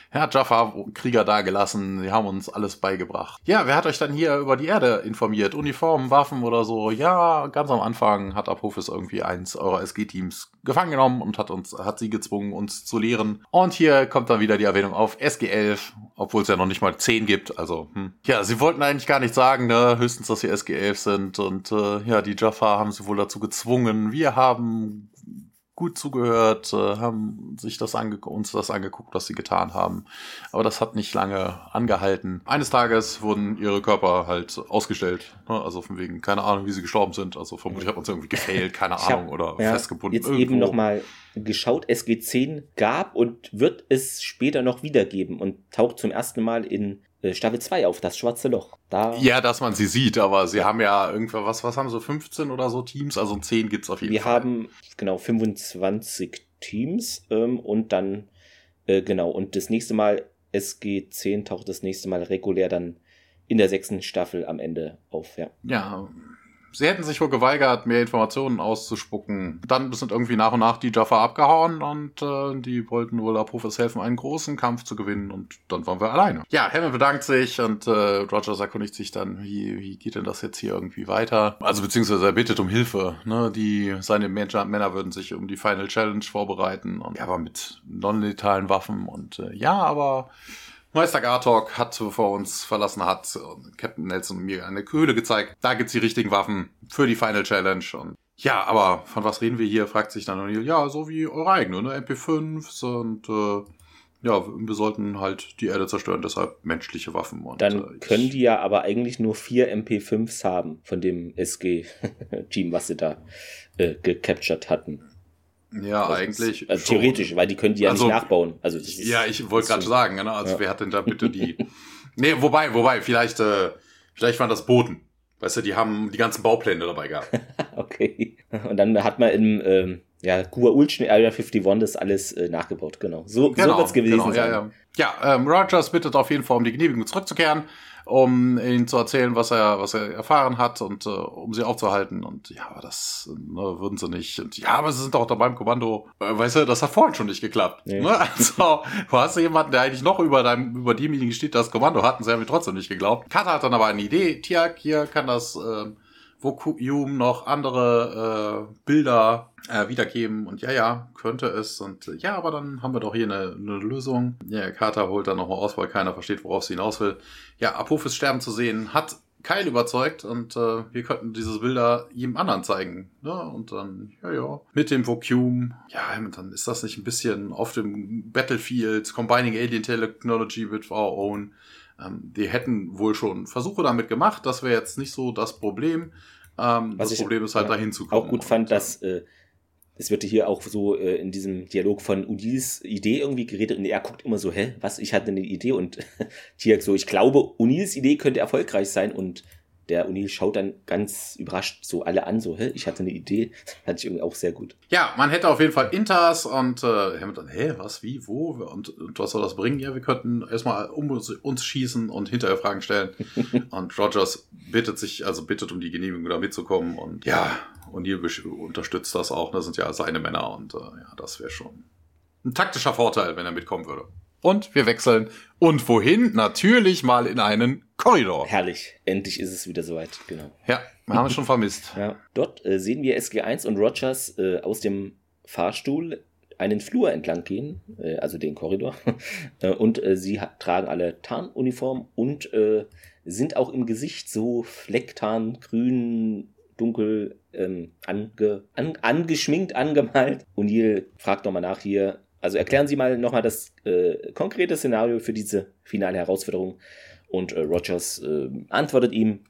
Er hat Jaffa Krieger da gelassen, sie haben uns alles beigebracht. Ja, wer hat euch dann hier über die Erde informiert? Uniformen, Waffen oder so? Ja, ganz am Anfang hat Apophis irgendwie eins eurer SG-Teams gefangen genommen und hat uns, hat sie gezwungen, uns zu lehren. Und hier kommt dann wieder die Erwähnung auf SG-11, obwohl es ja noch nicht mal 10 gibt. Also, hm. ja, sie wollten eigentlich gar nicht sagen, ne? höchstens, dass sie SG-11 sind. Und äh, ja, die Jaffa haben sie wohl dazu gezwungen. Wir haben gut zugehört, äh, haben sich das uns das angeguckt, was sie getan haben. Aber das hat nicht lange angehalten. Eines Tages wurden ihre Körper halt ausgestellt. Ne? Also von wegen, keine Ahnung, wie sie gestorben sind. Also vermutlich hat man es irgendwie gefailt, keine Ahnung, oder ja, festgebunden. Jetzt irgendwo. eben nochmal geschaut, SG10 gab und wird es später noch wiedergeben und taucht zum ersten Mal in Staffel 2 auf, das schwarze Loch. Da ja, dass man sie sieht, aber sie haben ja irgendwas, was, was haben so 15 oder so Teams, also 10 gibt's auf jeden wir Fall. Wir haben genau 25 Teams ähm, und dann, äh, genau, und das nächste Mal, SG10 taucht das nächste Mal regulär dann in der sechsten Staffel am Ende auf, ja. Ja, Sie hätten sich wohl geweigert, mehr Informationen auszuspucken. Dann sind irgendwie nach und nach die Jaffa abgehauen und äh, die wollten wohl Apophis helfen, einen großen Kampf zu gewinnen und dann waren wir alleine. Ja, Hammond bedankt sich und äh, Rogers erkundigt sich dann, wie, wie geht denn das jetzt hier irgendwie weiter? Also beziehungsweise er bittet um Hilfe. Ne? Die, seine Männer würden sich um die Final Challenge vorbereiten und ja, aber mit non-letalen Waffen und äh, ja, aber Meister Gartok hat, bevor er uns verlassen hat, Captain Nelson mir eine Höhle gezeigt. Da gibt's die richtigen Waffen für die Final Challenge. Und ja, aber von was reden wir hier? Fragt sich dann O'Neill. Ja, so wie eure eigene, ne? MP5 und äh, ja, wir sollten halt die Erde zerstören, deshalb menschliche Waffen. Und, Dann äh, können die ja aber eigentlich nur vier MP5s haben von dem SG-Team, was sie da äh, gecaptured hatten. Ja, also eigentlich. Also theoretisch, weil die können die ja also, nicht nachbauen. Also ist, ja, ich wollte gerade sagen, genau. Also ja. wer hat denn da bitte die. nee, wobei, wobei, vielleicht, äh, vielleicht waren das Boten. Weißt du, die haben die ganzen Baupläne dabei gehabt. okay. Und dann hat man im ähm, ja, Gua Ulchen Area 51 das alles äh, nachgebaut, genau. So, genau, so wird's gewesen genau, sein. Ja, ja. ja ähm, Rogers bittet auf jeden Fall um die Genehmigung zurückzukehren um ihnen zu erzählen, was er, was er erfahren hat und äh, um sie aufzuhalten. Und ja, aber das ne, würden sie nicht. Und ja, aber sie sind doch dabei im Kommando. Äh, weißt du, das hat vorhin schon nicht geklappt. Nee. Ne? Also, du hast jemanden, der eigentlich noch über deinem, über demjenigen steht, das Kommando hatten sie haben mir trotzdem nicht geglaubt. Kata hat dann aber eine Idee. Tiak, hier kann das äh, Vokuum noch andere äh, Bilder äh, wiedergeben und ja, ja, könnte es und äh, ja, aber dann haben wir doch hier eine, eine Lösung. Ja, Carter holt dann nochmal aus, weil keiner versteht, worauf sie hinaus will. Ja, Apophis sterben zu sehen, hat Kyle überzeugt und äh, wir könnten diese Bilder jedem anderen zeigen. Ne? Und dann, ja, ja, mit dem Vacuum, ja, dann ist das nicht ein bisschen auf dem Battlefield, combining Alien Technology with our own. Ähm, die hätten wohl schon Versuche damit gemacht, das wäre jetzt nicht so das Problem. Ähm, das Problem ist halt dahin zu kommen. Auch gut fand, dass äh, es wird hier auch so äh, in diesem Dialog von Unis Idee irgendwie geredet und er guckt immer so, hä, was, ich hatte eine Idee und Tiak so, ich glaube, Unils Idee könnte erfolgreich sein und der O'Neill schaut dann ganz überrascht so alle an, so, hä, ich hatte eine Idee. Fand ich irgendwie auch sehr gut. Ja, man hätte auf jeden Fall Inters und äh, dann, hä, was, wie, wo? Und, und was soll das bringen? Ja, wir könnten erstmal um uns, uns schießen und hinterher Fragen stellen. und Rogers bittet sich, also bittet um die Genehmigung, da mitzukommen. Und ja, O'Neill unterstützt das auch. Das sind ja seine Männer und äh, ja, das wäre schon ein taktischer Vorteil, wenn er mitkommen würde. Und wir wechseln. Und wohin? Natürlich mal in einen Korridor. Herrlich. Endlich ist es wieder soweit. Genau. Ja, wir haben es schon vermisst. Ja. Dort äh, sehen wir SG1 und Rogers äh, aus dem Fahrstuhl einen Flur entlang gehen, äh, also den Korridor. Äh, und äh, sie tragen alle Tarnuniform und äh, sind auch im Gesicht so Flecktarn, grün, dunkel ähm, ange, an, angeschminkt, angemalt. O'Neill fragt nochmal nach hier, also erklären Sie mal nochmal das äh, konkrete Szenario für diese finale Herausforderung. Und äh, Rogers äh, antwortet ihm,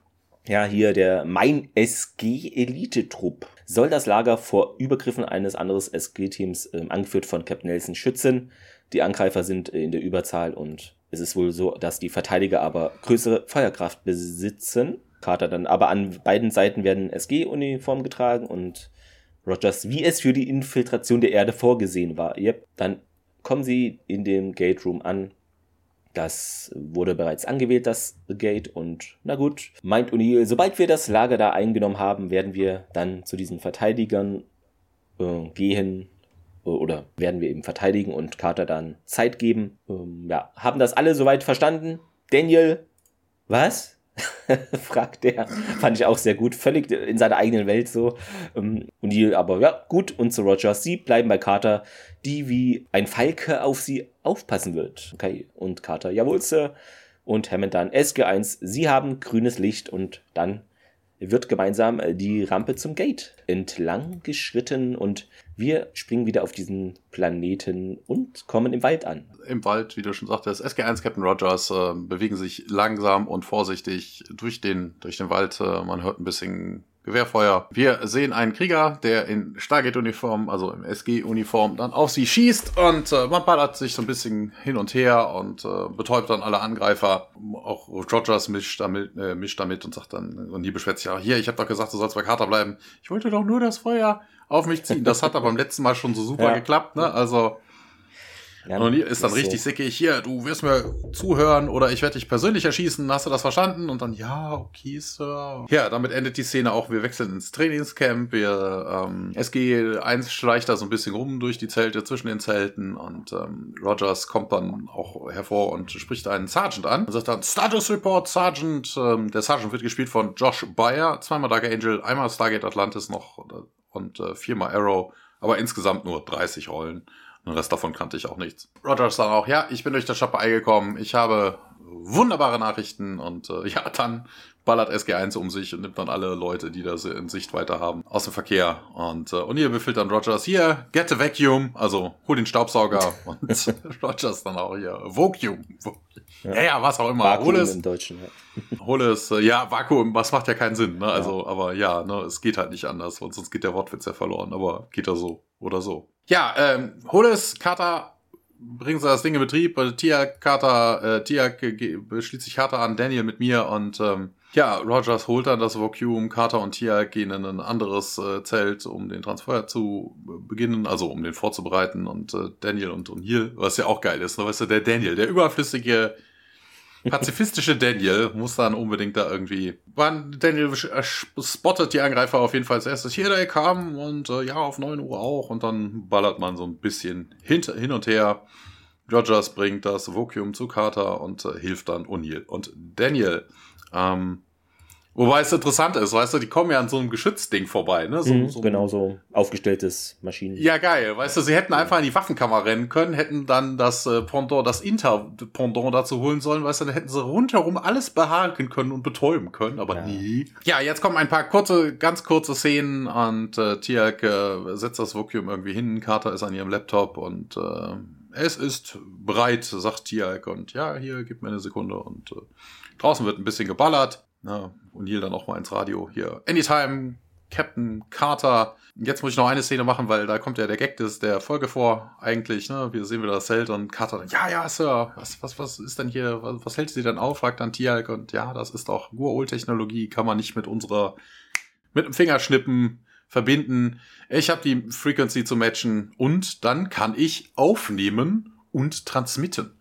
ja, hier der Mein SG-Elite-Trupp soll das Lager vor Übergriffen eines anderen SG-Teams, äh, angeführt von Captain Nelson, schützen. Die Angreifer sind in der Überzahl und es ist wohl so, dass die Verteidiger aber größere Feuerkraft besitzen. Carter dann, aber an beiden Seiten werden SG-Uniformen getragen und Rogers, wie es für die Infiltration der Erde vorgesehen war. Yep. Dann kommen sie in dem Gate Room an. Das wurde bereits angewählt, das Gate. Und na gut, meint O'Neill, sobald wir das Lager da eingenommen haben, werden wir dann zu diesen Verteidigern äh, gehen oder werden wir eben verteidigen und Carter dann Zeit geben. Ähm, ja, haben das alle soweit verstanden? Daniel, was? fragt er. Fand ich auch sehr gut. Völlig in seiner eigenen Welt so. Ähm, und die aber, ja, gut. Und zu Rogers, sie bleiben bei Carter, die wie ein Falke auf sie aufpassen wird. Okay. Und Carter, jawohl, Sir. Und Hammond dann, SG1, sie haben grünes Licht und dann wird gemeinsam die Rampe zum Gate entlang geschritten und wir springen wieder auf diesen Planeten und kommen im Wald an. Im Wald, wie du schon sagtest, SG1 Captain Rogers äh, bewegen sich langsam und vorsichtig durch den, durch den Wald. Äh, man hört ein bisschen Gewehrfeuer. Wir sehen einen Krieger, der in Stargate-Uniform, also im SG-Uniform, dann auf sie schießt und äh, man ballert sich so ein bisschen hin und her und äh, betäubt dann alle Angreifer. Auch Rogers mischt damit, äh, mischt damit und sagt dann, und die beschwert sich, ja, hier, ich habe doch gesagt, du sollst bei Carter bleiben. Ich wollte doch nur das Feuer auf mich ziehen. Das hat aber beim letzten Mal schon so super ja. geklappt, ne? Also ja, und ist dann richtig so. sickig, hier, du wirst mir zuhören oder ich werde dich persönlich erschießen, hast du das verstanden? Und dann, ja, okay, Sir. Ja, damit endet die Szene auch, wir wechseln ins Trainingscamp, wir, ähm, SG1 schleicht da so ein bisschen rum durch die Zelte, zwischen den Zelten und ähm, Rogers kommt dann auch hervor und spricht einen Sergeant an und sagt dann, Status Report, Sergeant. Ähm, der Sergeant wird gespielt von Josh Bayer, zweimal Dark Angel, einmal Stargate Atlantis noch und äh, viermal Arrow, aber insgesamt nur 30 Rollen. Den Rest davon kannte ich auch nichts. Rogers dann auch, ja, ich bin durch das Shopper gekommen, ich habe wunderbare Nachrichten und äh, ja, dann ballert SG1 um sich und nimmt dann alle Leute, die das in Sichtweite haben, aus dem Verkehr. Und äh, O'Neill befiehlt dann Rogers, hier, get the vacuum, also hol den Staubsauger und Rogers dann auch hier, vacuum. Ja. ja, ja, was auch immer. Vakuum hol es, im Deutschen, ja. Hol es, äh, ja, Vakuum, was macht ja keinen Sinn, ne? Also, ja. aber ja, ne, es geht halt nicht anders, sonst geht der Wortwitz ja verloren, aber geht er so oder so. Ja, ähm, hol es, Kata, bringen sie das Ding in Betrieb. Tia, Kata, äh, Tia schließt sich Kata an, Daniel mit mir und ähm, ja, Rogers holt dann das Vacuum, Carter und Tia gehen in ein anderes äh, Zelt, um den Transfer zu beginnen, also um den vorzubereiten und äh, Daniel und O'Neill, was ja auch geil ist, ne? weißt du, der Daniel, der überflüssige pazifistische Daniel muss dann unbedingt da irgendwie. Wann Daniel äh, spottet die Angreifer auf jeden Fall als erstes. Hier, der kam und äh, ja, auf 9 Uhr auch. Und dann ballert man so ein bisschen hinter, hin und her. Rogers bringt das Vokium zu Carter und äh, hilft dann O'Neill. Und Daniel ähm, Wobei es interessant ist, weißt du, die kommen ja an so einem Geschützding vorbei, ne? So, mhm, so genau so aufgestelltes Maschinen. Ja, geil. Weißt du, sie hätten einfach in die Waffenkammer rennen können, hätten dann das äh, Pendant, das Inter-Pendant dazu holen sollen, weißt du, dann hätten sie rundherum alles behaken können und betäuben können, aber ja. nie. Ja, jetzt kommen ein paar kurze, ganz kurze Szenen und äh, Tiak äh, setzt das Vacuum irgendwie hin, Carter ist an ihrem Laptop und äh, es ist bereit, sagt Tiak und ja, hier, gib mir eine Sekunde und äh, draußen wird ein bisschen geballert. Ne? O'Neill dann auch mal ins Radio hier. Anytime, Captain Carter. Jetzt muss ich noch eine Szene machen, weil da kommt ja der Gag des, der Folge vor, eigentlich, ne? Wir sehen wieder das Zelt und Carter dann, ja, ja, Sir, was, was, was ist denn hier, was, was hält sie denn auf? fragt dann Tialk und ja, das ist doch Gur-Technologie, kann man nicht mit unserer, mit dem Fingerschnippen verbinden. Ich habe die Frequency zu matchen und dann kann ich aufnehmen und transmitten.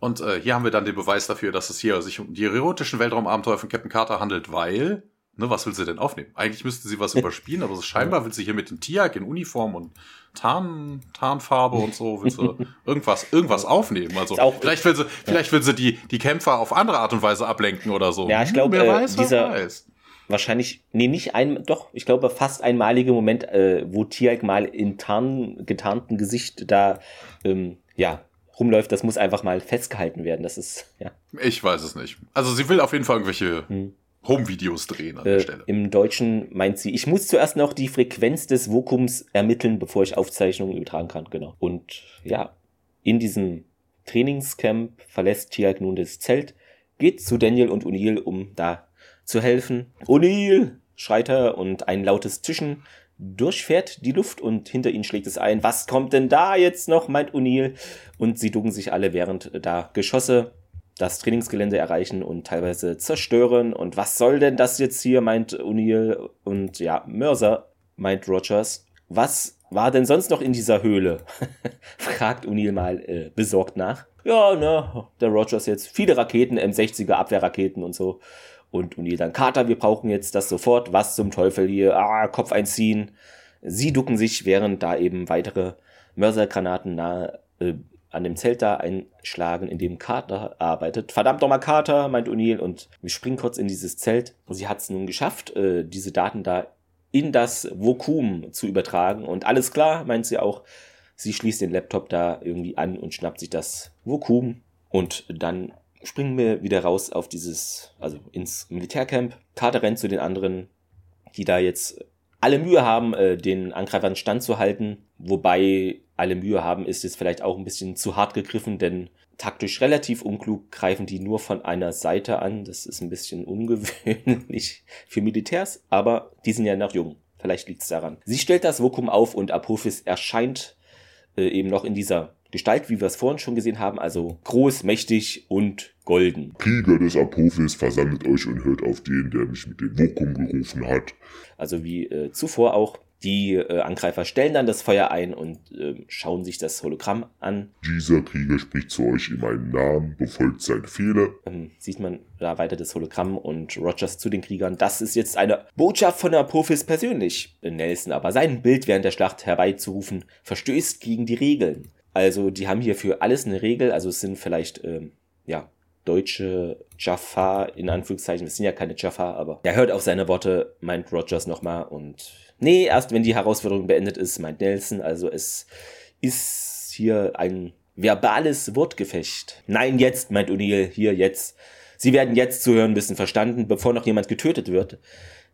Und äh, hier haben wir dann den Beweis dafür, dass es hier sich um die erotischen Weltraumabenteuer von Captain Carter handelt, weil, ne, was will sie denn aufnehmen? Eigentlich müsste sie was überspielen, aber so scheinbar will sie hier mit dem Tiag in Uniform und Tarn, Tarnfarbe und so, will sie irgendwas, irgendwas aufnehmen. Also vielleicht will sie, vielleicht will sie die, die Kämpfer auf andere Art und Weise ablenken oder so. Ja, ich glaube, hm, äh, dieser, weiß. wahrscheinlich, nee, nicht ein, doch, ich glaube fast einmalige Moment, äh, wo Tiag mal in tarn, getarnten Gesicht da, ähm, ja, rumläuft, das muss einfach mal festgehalten werden. Das ist, ja. Ich weiß es nicht. Also sie will auf jeden Fall irgendwelche hm. Home-Videos drehen an äh, der Stelle. Im Deutschen meint sie, ich muss zuerst noch die Frequenz des Vokums ermitteln, bevor ich Aufzeichnungen übertragen kann. Genau. Und ja, in diesem Trainingscamp verlässt Tiag nun das Zelt, geht zu Daniel und O'Neill, um da zu helfen. O'Neill schreit er und ein lautes Zischen durchfährt die Luft und hinter ihnen schlägt es ein. Was kommt denn da jetzt noch, meint O'Neill. Und sie ducken sich alle, während da Geschosse das Trainingsgelände erreichen und teilweise zerstören. Und was soll denn das jetzt hier, meint O'Neill. Und ja, Mörser, meint Rogers. Was war denn sonst noch in dieser Höhle? fragt O'Neill mal äh, besorgt nach. Ja, ne, der Rogers jetzt viele Raketen, M60er Abwehrraketen und so. Und O'Neill dann, Carter, wir brauchen jetzt das sofort. Was zum Teufel hier? Ah, Kopf einziehen. Sie ducken sich, während da eben weitere Mörsergranaten nahe äh, an dem Zelt da einschlagen, in dem Carter arbeitet. Verdammt nochmal Carter, meint O'Neill. Und wir springen kurz in dieses Zelt. Sie hat es nun geschafft, äh, diese Daten da in das Vokum zu übertragen. Und alles klar, meint sie auch. Sie schließt den Laptop da irgendwie an und schnappt sich das Vokum. Und dann springen wir wieder raus auf dieses, also ins Militärcamp. Carter rennt zu den anderen, die da jetzt alle Mühe haben, äh, den Angreifern standzuhalten. Wobei alle Mühe haben, ist jetzt vielleicht auch ein bisschen zu hart gegriffen, denn taktisch relativ unklug, greifen die nur von einer Seite an. Das ist ein bisschen ungewöhnlich für Militärs, aber die sind ja noch jung. Vielleicht liegt es daran. Sie stellt das Vokum auf und Apophis erscheint äh, eben noch in dieser Gestalt, wie wir es vorhin schon gesehen haben, also groß, mächtig und golden. Krieger des Apophis, versammelt euch und hört auf den, der mich mit dem Vokum gerufen hat. Also wie äh, zuvor auch die äh, Angreifer stellen dann das Feuer ein und äh, schauen sich das Hologramm an. Dieser Krieger spricht zu euch in meinem Namen, befolgt seine Fehler. Ähm, sieht man da weiter das Hologramm und Rogers zu den Kriegern. Das ist jetzt eine Botschaft von Apophis persönlich. Nelson aber sein Bild während der Schlacht herbeizurufen, verstößt gegen die Regeln. Also die haben hier für alles eine Regel. Also es sind vielleicht, ähm, ja, deutsche Jaffa, in Anführungszeichen. Wir sind ja keine Jaffa, aber er hört auf seine Worte, meint Rogers nochmal und Nee, erst wenn die Herausforderung beendet ist, meint Nelson. Also es ist hier ein verbales Wortgefecht. Nein, jetzt, meint O'Neill, hier, jetzt. Sie werden jetzt zuhören müssen, verstanden, bevor noch jemand getötet wird.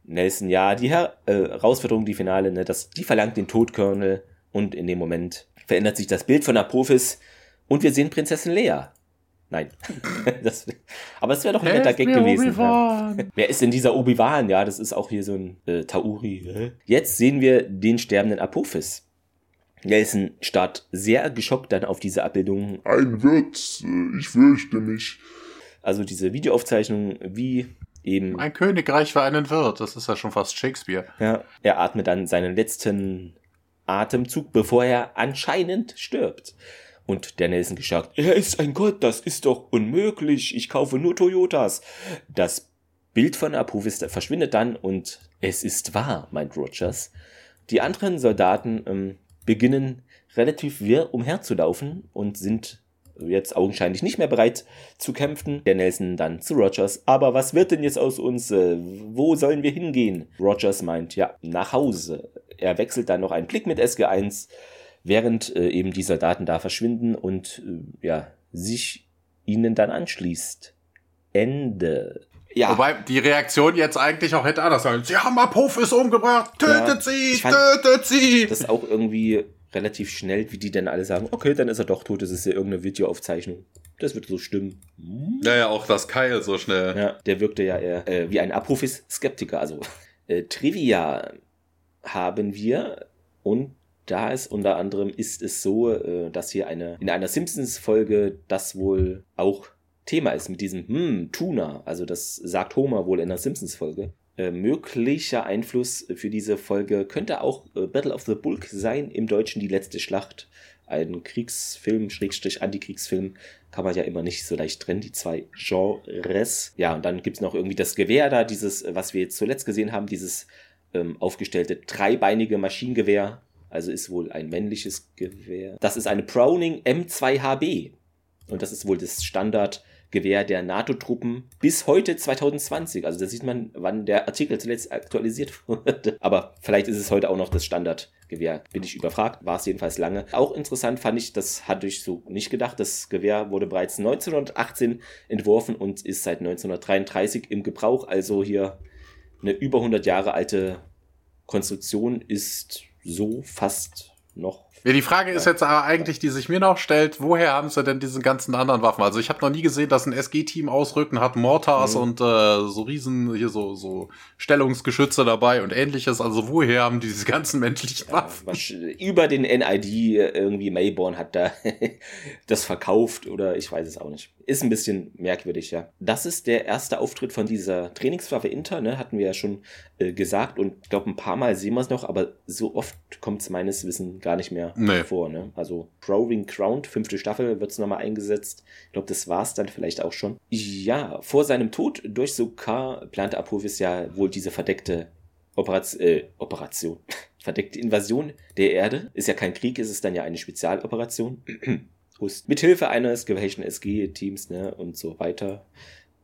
Nelson, ja, die Her äh, Herausforderung, die Finale, ne, das, die verlangt den Todkörnel und in dem Moment verändert sich das Bild von Apophis und wir sehen Prinzessin Lea. Nein. das, aber es wäre doch ein netter Gag gewesen. Ja. Wer ist denn dieser Obi-Wan? Ja, das ist auch hier so ein äh, Tauri. Jetzt sehen wir den sterbenden Apophis. Nelson starrt sehr geschockt dann auf diese Abbildung. Ein Wirt, äh, ich fürchte mich. Also diese Videoaufzeichnung, wie eben. Ein Königreich für einen Wirt, das ist ja schon fast Shakespeare. Ja, er atmet dann seinen letzten Atemzug, bevor er anscheinend stirbt. Und der Nelson gesagt, er ist ein Gott, das ist doch unmöglich, ich kaufe nur Toyotas. Das Bild von Apophis verschwindet dann und es ist wahr, meint Rogers. Die anderen Soldaten ähm, beginnen relativ wirr umherzulaufen und sind jetzt augenscheinlich nicht mehr bereit zu kämpfen. Der Nelson dann zu Rogers. Aber was wird denn jetzt aus uns? Äh, wo sollen wir hingehen? Rogers meint, ja, nach Hause. Er wechselt dann noch einen Blick mit SG1 während äh, eben die Soldaten da verschwinden und äh, ja, sich ihnen dann anschließt. Ende. Ja. Wobei die Reaktion jetzt eigentlich auch hätte anders sein. Sie haben Apophis umgebracht, tötet ja, sie, tötet sie. Das ist auch irgendwie relativ schnell, wie die denn alle sagen, okay, dann ist er doch tot, das ist ja irgendeine Videoaufzeichnung. Das wird so stimmen. Naja, auch das Kyle so schnell. Ja, der wirkte ja eher äh, wie ein Apophis-Skeptiker. Also äh, Trivia haben wir und da ist unter anderem ist es so, äh, dass hier eine in einer Simpsons-Folge das wohl auch Thema ist mit diesem hm, Tuna. Also das sagt Homer wohl in der Simpsons-Folge. Äh, möglicher Einfluss für diese Folge könnte auch äh, Battle of the Bulk sein, im Deutschen die letzte Schlacht. Ein Kriegsfilm, Schrägstrich Antikriegsfilm, kann man ja immer nicht so leicht trennen, die zwei Genres. Ja, und dann gibt es noch irgendwie das Gewehr da, dieses, was wir jetzt zuletzt gesehen haben, dieses ähm, aufgestellte dreibeinige Maschinengewehr, also ist wohl ein männliches Gewehr. Das ist eine Browning M2HB. Und das ist wohl das Standardgewehr der NATO-Truppen bis heute 2020. Also da sieht man, wann der Artikel zuletzt aktualisiert wurde. Aber vielleicht ist es heute auch noch das Standardgewehr. Bin ich überfragt. War es jedenfalls lange. Auch interessant fand ich, das hatte ich so nicht gedacht. Das Gewehr wurde bereits 1918 entworfen und ist seit 1933 im Gebrauch. Also hier eine über 100 Jahre alte Konstruktion ist so fast noch. Ja, die Frage ist jetzt aber eigentlich, die sich mir noch stellt, woher haben sie denn diese ganzen anderen Waffen? Also ich habe noch nie gesehen, dass ein SG-Team ausrücken hat Mortars mhm. und äh, so riesen, hier so, so Stellungsgeschütze dabei und ähnliches. Also woher haben die diese ganzen menschlichen Waffen? Ja, über den NID irgendwie Mayborn hat da das verkauft oder ich weiß es auch nicht. Ist ein bisschen merkwürdig, ja. Das ist der erste Auftritt von dieser Trainingswaffe Inter, ne? Hatten wir ja schon äh, gesagt und ich glaube, ein paar Mal sehen wir es noch, aber so oft kommt es meines Wissens gar nicht mehr nee. vor, ne? Also Proving Crowned, fünfte Staffel, wird es nochmal eingesetzt. Ich glaube, das war es dann vielleicht auch schon. Ja, vor seinem Tod durch Sokar plante Apophis ja wohl diese verdeckte Operation, äh, Operation. verdeckte Invasion der Erde. Ist ja kein Krieg, ist es dann ja eine Spezialoperation. Hust. Mithilfe eines gewählten SG-Teams, ne, und so weiter.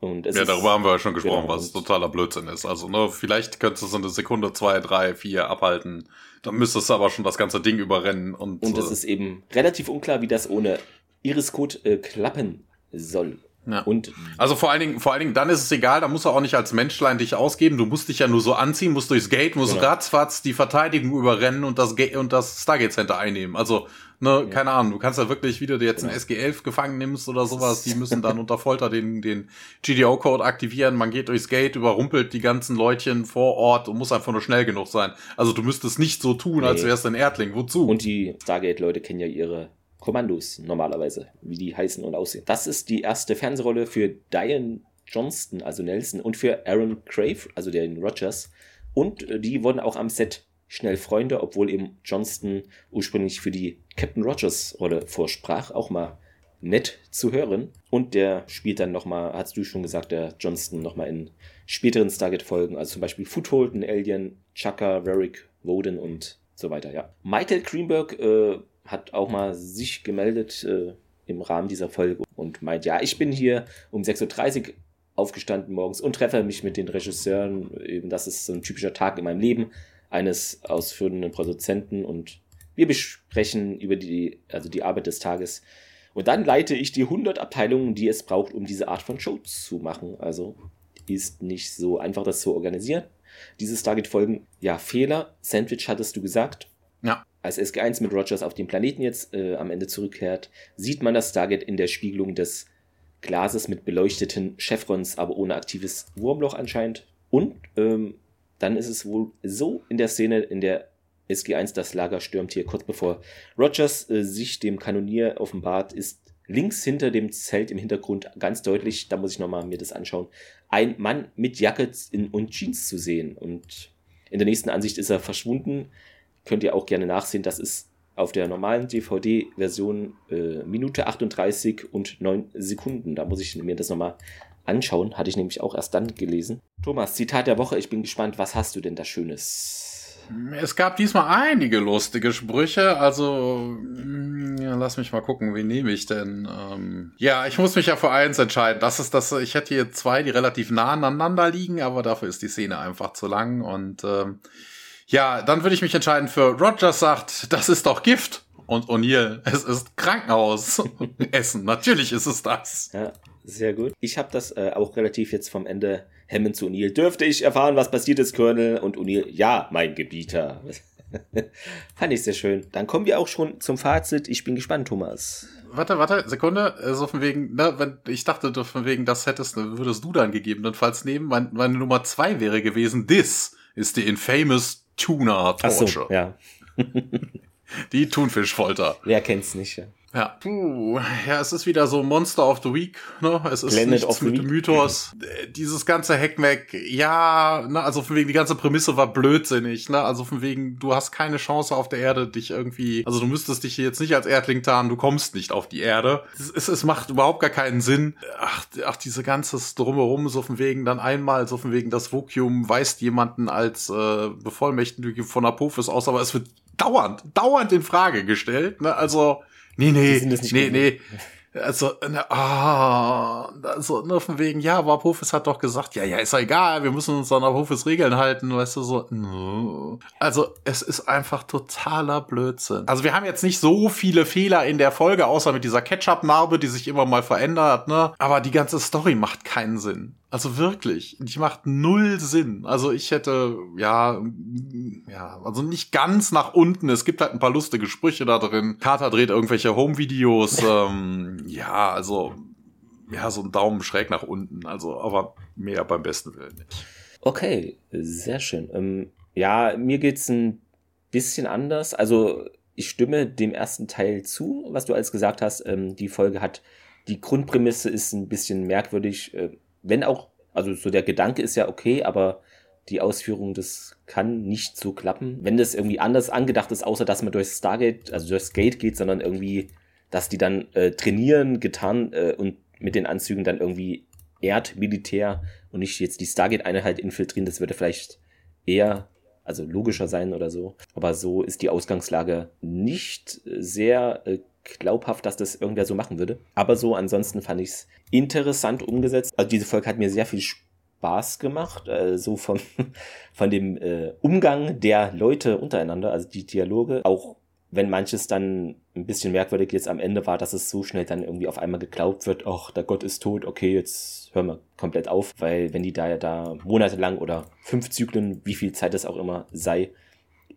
Und ja, darüber haben wir ja schon gesprochen, genau, was totaler Blödsinn ist. Also, ne, vielleicht könntest du so eine Sekunde, zwei, drei, vier abhalten. Dann müsstest du aber schon das ganze Ding überrennen. Und, und es äh, ist eben relativ unklar, wie das ohne Iris-Code äh, klappen soll. Ja. Und also vor allen Dingen, vor allen Dingen, dann ist es egal, da musst du auch nicht als Menschlein dich ausgeben. Du musst dich ja nur so anziehen, musst durchs Gate, musst genau. ratzfatz die Verteidigung überrennen und das Gate und das Stargate Center einnehmen. Also, ne, ja. keine Ahnung, du kannst ja wirklich, wie du dir jetzt genau. einen SG-11 gefangen nimmst oder sowas, die müssen dann unter Folter den, den GDO-Code aktivieren. Man geht durchs Gate, überrumpelt die ganzen Leutchen vor Ort und muss einfach nur schnell genug sein. Also du müsstest nicht so tun, nee. als wärst du ein Erdling. Wozu? Und die Stargate-Leute kennen ja ihre Kommandos normalerweise, wie die heißen und aussehen. Das ist die erste Fernsehrolle für Diane Johnston, also Nelson, und für Aaron Crave, also den Rogers. Und äh, die wurden auch am Set schnell Freunde, obwohl eben Johnston ursprünglich für die Captain Rogers Rolle vorsprach. Auch mal nett zu hören. Und der spielt dann nochmal, hast du schon gesagt, der Johnston nochmal in späteren Stargate-Folgen, also zum Beispiel Foothold, ein Alien, Chaka, Varric, Woden und so weiter, ja. Michael Greenberg äh, hat auch mal sich gemeldet äh, im Rahmen dieser Folge und meint, ja, ich bin hier um 6.30 Uhr aufgestanden morgens und treffe mich mit den Regisseuren. Eben, das ist so ein typischer Tag in meinem Leben eines ausführenden Produzenten und wir besprechen über die, also die Arbeit des Tages. Und dann leite ich die 100 Abteilungen, die es braucht, um diese Art von Show zu machen. Also ist nicht so einfach, das zu organisieren. Diese Stargate-Folgen, ja, Fehler. Sandwich hattest du gesagt. Ja als SG1 mit Rogers auf den Planeten jetzt äh, am Ende zurückkehrt, sieht man das Stargate in der Spiegelung des Glases mit beleuchteten Chevrons, aber ohne aktives Wurmloch anscheinend. Und ähm, dann ist es wohl so in der Szene, in der SG1 das Lager stürmt hier kurz bevor Rogers äh, sich dem Kanonier offenbart, ist links hinter dem Zelt im Hintergrund ganz deutlich, da muss ich nochmal mir das anschauen, ein Mann mit Jacke und Jeans zu sehen. Und in der nächsten Ansicht ist er verschwunden könnt ihr auch gerne nachsehen. Das ist auf der normalen DVD-Version äh, Minute 38 und 9 Sekunden. Da muss ich mir das nochmal anschauen. Hatte ich nämlich auch erst dann gelesen. Thomas, Zitat der Woche. Ich bin gespannt. Was hast du denn da Schönes? Es gab diesmal einige lustige Sprüche. Also, mm, ja, lass mich mal gucken. Wen nehme ich denn? Ähm, ja, ich muss mich ja für eins entscheiden. Das ist das. Ich hätte hier zwei, die relativ nah aneinander liegen, aber dafür ist die Szene einfach zu lang und ähm, ja, dann würde ich mich entscheiden für Rogers sagt, das ist doch Gift. Und O'Neill, es ist Krankenhaus. Essen, natürlich ist es das. Ja, sehr gut. Ich habe das äh, auch relativ jetzt vom Ende Hammond zu O'Neill. Dürfte ich erfahren, was passiert ist, Colonel? Und O'Neill, ja, mein Gebieter. Fand ich sehr schön. Dann kommen wir auch schon zum Fazit. Ich bin gespannt, Thomas. Warte, warte, Sekunde. So also von wegen, ne, wenn, ich dachte, von wegen, das hättest, würdest du dann gegebenenfalls nehmen. Meine, meine Nummer zwei wäre gewesen, this ist die infamous Tuna Torture. So, ja. Die Thunfischfolter. Wer kennt's nicht, ja. Ja. Puh, ja, es ist wieder so Monster of the Week, ne? Es ist Blended nichts mit dem Mythos. Mhm. Dieses ganze Hackmack, ja, ne, also von wegen, die ganze Prämisse war blödsinnig, ne? Also von wegen, du hast keine Chance auf der Erde, dich irgendwie, also du müsstest dich hier jetzt nicht als Erdling tarnen, du kommst nicht auf die Erde. Es, es, es macht überhaupt gar keinen Sinn. Ach, ach, diese ganzes Drumherum, so von wegen, dann einmal, so von wegen, das Vokium weist jemanden als äh, Bevollmächtigte von Apophis aus, aber es wird dauernd, dauernd in Frage gestellt, ne? Also, Nee, nee, nee, nee. Also, ne, ah, also, nur von wegen, ja, aber Hofes hat doch gesagt, ja, ja, ist ja egal, wir müssen uns dann auf Hofes Regeln halten, weißt du, so, no. Also, es ist einfach totaler Blödsinn. Also, wir haben jetzt nicht so viele Fehler in der Folge, außer mit dieser Ketchup-Narbe, die sich immer mal verändert, ne, aber die ganze Story macht keinen Sinn. Also wirklich, die macht null Sinn. Also ich hätte, ja, ja, also nicht ganz nach unten. Es gibt halt ein paar lustige Sprüche da drin. Carter dreht irgendwelche Home-Videos. ähm, ja, also, ja, so ein Daumen schräg nach unten. Also, aber mehr beim besten Willen nicht. Okay, sehr schön. Ähm, ja, mir geht's ein bisschen anders. Also, ich stimme dem ersten Teil zu, was du alles gesagt hast. Ähm, die Folge hat, die Grundprämisse ist ein bisschen merkwürdig. Äh, wenn auch, also so der Gedanke ist ja okay, aber die Ausführung, das kann nicht so klappen. Wenn das irgendwie anders angedacht ist, außer dass man durch Stargate, also durchs Gate geht, sondern irgendwie, dass die dann äh, trainieren, getan äh, und mit den Anzügen dann irgendwie Erdmilitär und nicht jetzt die Stargate-Einheit infiltrieren, das würde vielleicht eher, also logischer sein oder so. Aber so ist die Ausgangslage nicht sehr äh, glaubhaft, dass das irgendwer so machen würde. Aber so ansonsten fand ich es interessant umgesetzt. Also diese Folge hat mir sehr viel Spaß gemacht, äh, so von, von dem äh, Umgang der Leute untereinander, also die Dialoge, auch wenn manches dann ein bisschen merkwürdig jetzt am Ende war, dass es so schnell dann irgendwie auf einmal geglaubt wird, ach, der Gott ist tot, okay, jetzt hören wir komplett auf, weil wenn die da ja da monatelang oder fünf Zyklen, wie viel Zeit es auch immer sei,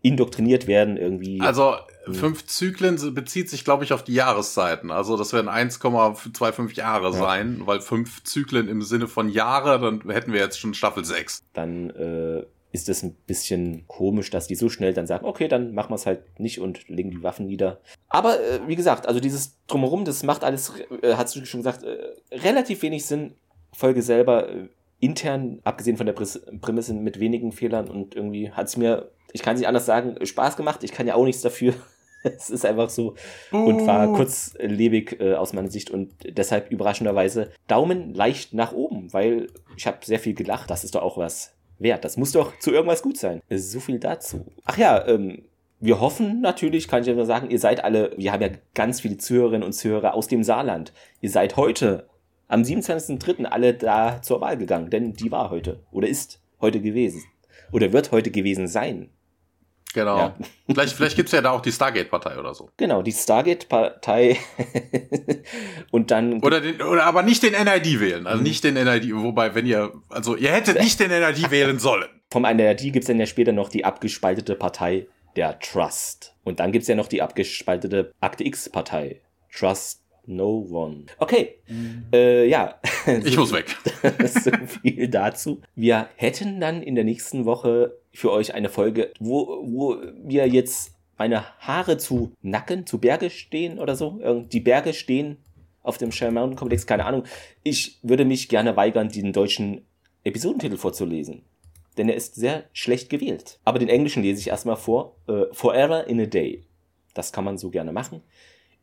indoktriniert werden irgendwie. Also hm. fünf Zyklen bezieht sich, glaube ich, auf die Jahreszeiten. Also das werden 1,25 Jahre ja. sein, weil fünf Zyklen im Sinne von Jahre, dann hätten wir jetzt schon Staffel 6. Dann äh, ist es ein bisschen komisch, dass die so schnell dann sagen, okay, dann machen wir es halt nicht und legen die Waffen nieder. Aber äh, wie gesagt, also dieses Drumherum, das macht alles, äh, hast du schon gesagt, äh, relativ wenig Sinn. Folge selber äh, intern, abgesehen von der Prämisse mit wenigen Fehlern und irgendwie hat es mir ich kann es nicht anders sagen, Spaß gemacht. Ich kann ja auch nichts dafür. es ist einfach so und war kurzlebig äh, aus meiner Sicht und deshalb überraschenderweise Daumen leicht nach oben, weil ich habe sehr viel gelacht. Das ist doch auch was wert. Das muss doch zu irgendwas gut sein. So viel dazu. Ach ja, ähm, wir hoffen natürlich, kann ich ja nur sagen, ihr seid alle, wir haben ja ganz viele Zuhörerinnen und Zuhörer aus dem Saarland. Ihr seid heute am 27.03. alle da zur Wahl gegangen, denn die war heute oder ist heute gewesen oder wird heute gewesen sein. Genau. Ja. Vielleicht, vielleicht gibt es ja da auch die Stargate-Partei oder so. Genau, die Stargate-Partei. und dann. Oder, den, oder aber nicht den NID wählen. Also nicht den NID. Wobei, wenn ihr. Also, ihr hättet nicht den NID wählen sollen. Vom NID gibt es dann ja später noch die abgespaltete Partei der Trust. Und dann gibt es ja noch die abgespaltete Akte X-Partei. Trust No one. Okay, mhm. äh, ja. Ich muss weg. so viel dazu. Wir hätten dann in der nächsten Woche für euch eine Folge, wo, wo wir jetzt meine Haare zu Nacken, zu Berge stehen oder so. Die Berge stehen auf dem Shell Mountain Komplex, keine Ahnung. Ich würde mich gerne weigern, den deutschen Episodentitel vorzulesen. Denn er ist sehr schlecht gewählt. Aber den englischen lese ich erstmal vor. Uh, Forever in a Day. Das kann man so gerne machen.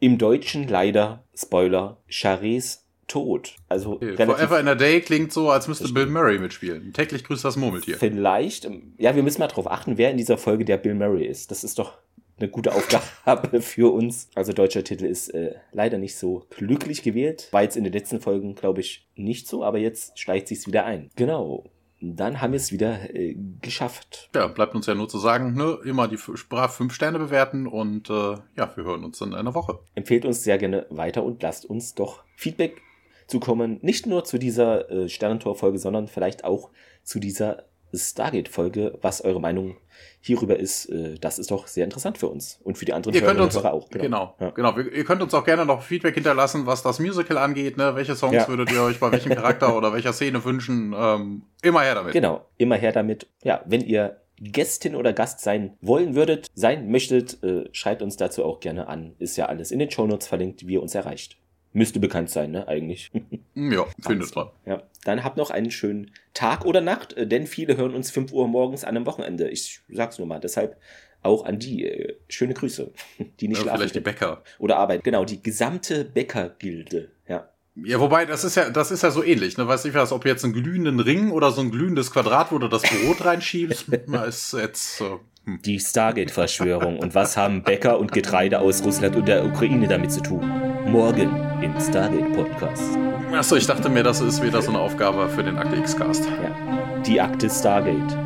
Im Deutschen leider, Spoiler, Charets Tod. Also okay, Forever in a Day klingt so, als müsste Bill Murray mitspielen. Täglich grüßt das Murmeltier. Vielleicht. Ähm, ja, wir müssen mal drauf achten, wer in dieser Folge der Bill Murray ist. Das ist doch eine gute Aufgabe für uns. Also deutscher Titel ist äh, leider nicht so glücklich gewählt. War jetzt in den letzten Folgen, glaube ich, nicht so, aber jetzt schleicht sich's wieder ein. Genau dann haben wir es wieder äh, geschafft. Ja, bleibt uns ja nur zu sagen, ne, immer die brav fünf Sterne bewerten und äh, ja, wir hören uns in einer Woche. Empfehlt uns sehr gerne weiter und lasst uns doch Feedback zukommen, nicht nur zu dieser äh, Sternentor-Folge, sondern vielleicht auch zu dieser Stargate-Folge, was eure Meinung hierüber ist, äh, das ist doch sehr interessant für uns und für die anderen ihr könnt uns, auch. Genau, genau. Ja. genau. Ihr könnt uns auch gerne noch Feedback hinterlassen, was das Musical angeht. Ne? Welche Songs ja. würdet ihr euch bei welchem Charakter oder welcher Szene wünschen? Ähm, immer her damit. Genau, immer her damit. Ja, wenn ihr Gästin oder Gast sein wollen würdet, sein möchtet, äh, schreibt uns dazu auch gerne an. Ist ja alles in den Shownotes verlinkt, wie ihr uns erreicht. Müsste bekannt sein, ne, eigentlich. ja, findet man. Ja. Dann habt noch einen schönen Tag oder Nacht, äh, denn viele hören uns 5 Uhr morgens an einem Wochenende. Ich sag's nur mal. Deshalb auch an die äh, schöne Grüße, die nicht ja, schlafen. Vielleicht die Bäcker. Oder arbeiten. Genau, die gesamte Bäckergilde. Ja. Ja, wobei, das ist ja, das ist ja so ähnlich, ne? Weiß ich was, ob jetzt einen glühenden Ring oder so ein glühendes Quadrat, wo du das Brot reinschiebst, ist jetzt. Hm. Die Stargate-Verschwörung. und was haben Bäcker und Getreide aus Russland und der Ukraine damit zu tun? Morgen im Stargate Podcast. Achso, ich dachte mir, das ist wieder so eine Aufgabe für den Akte X-Cast. Ja. Die Akte Stargate.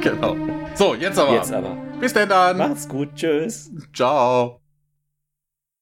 genau. So, jetzt aber. Jetzt aber. Bis denn dann. Macht's gut. Tschüss. Ciao.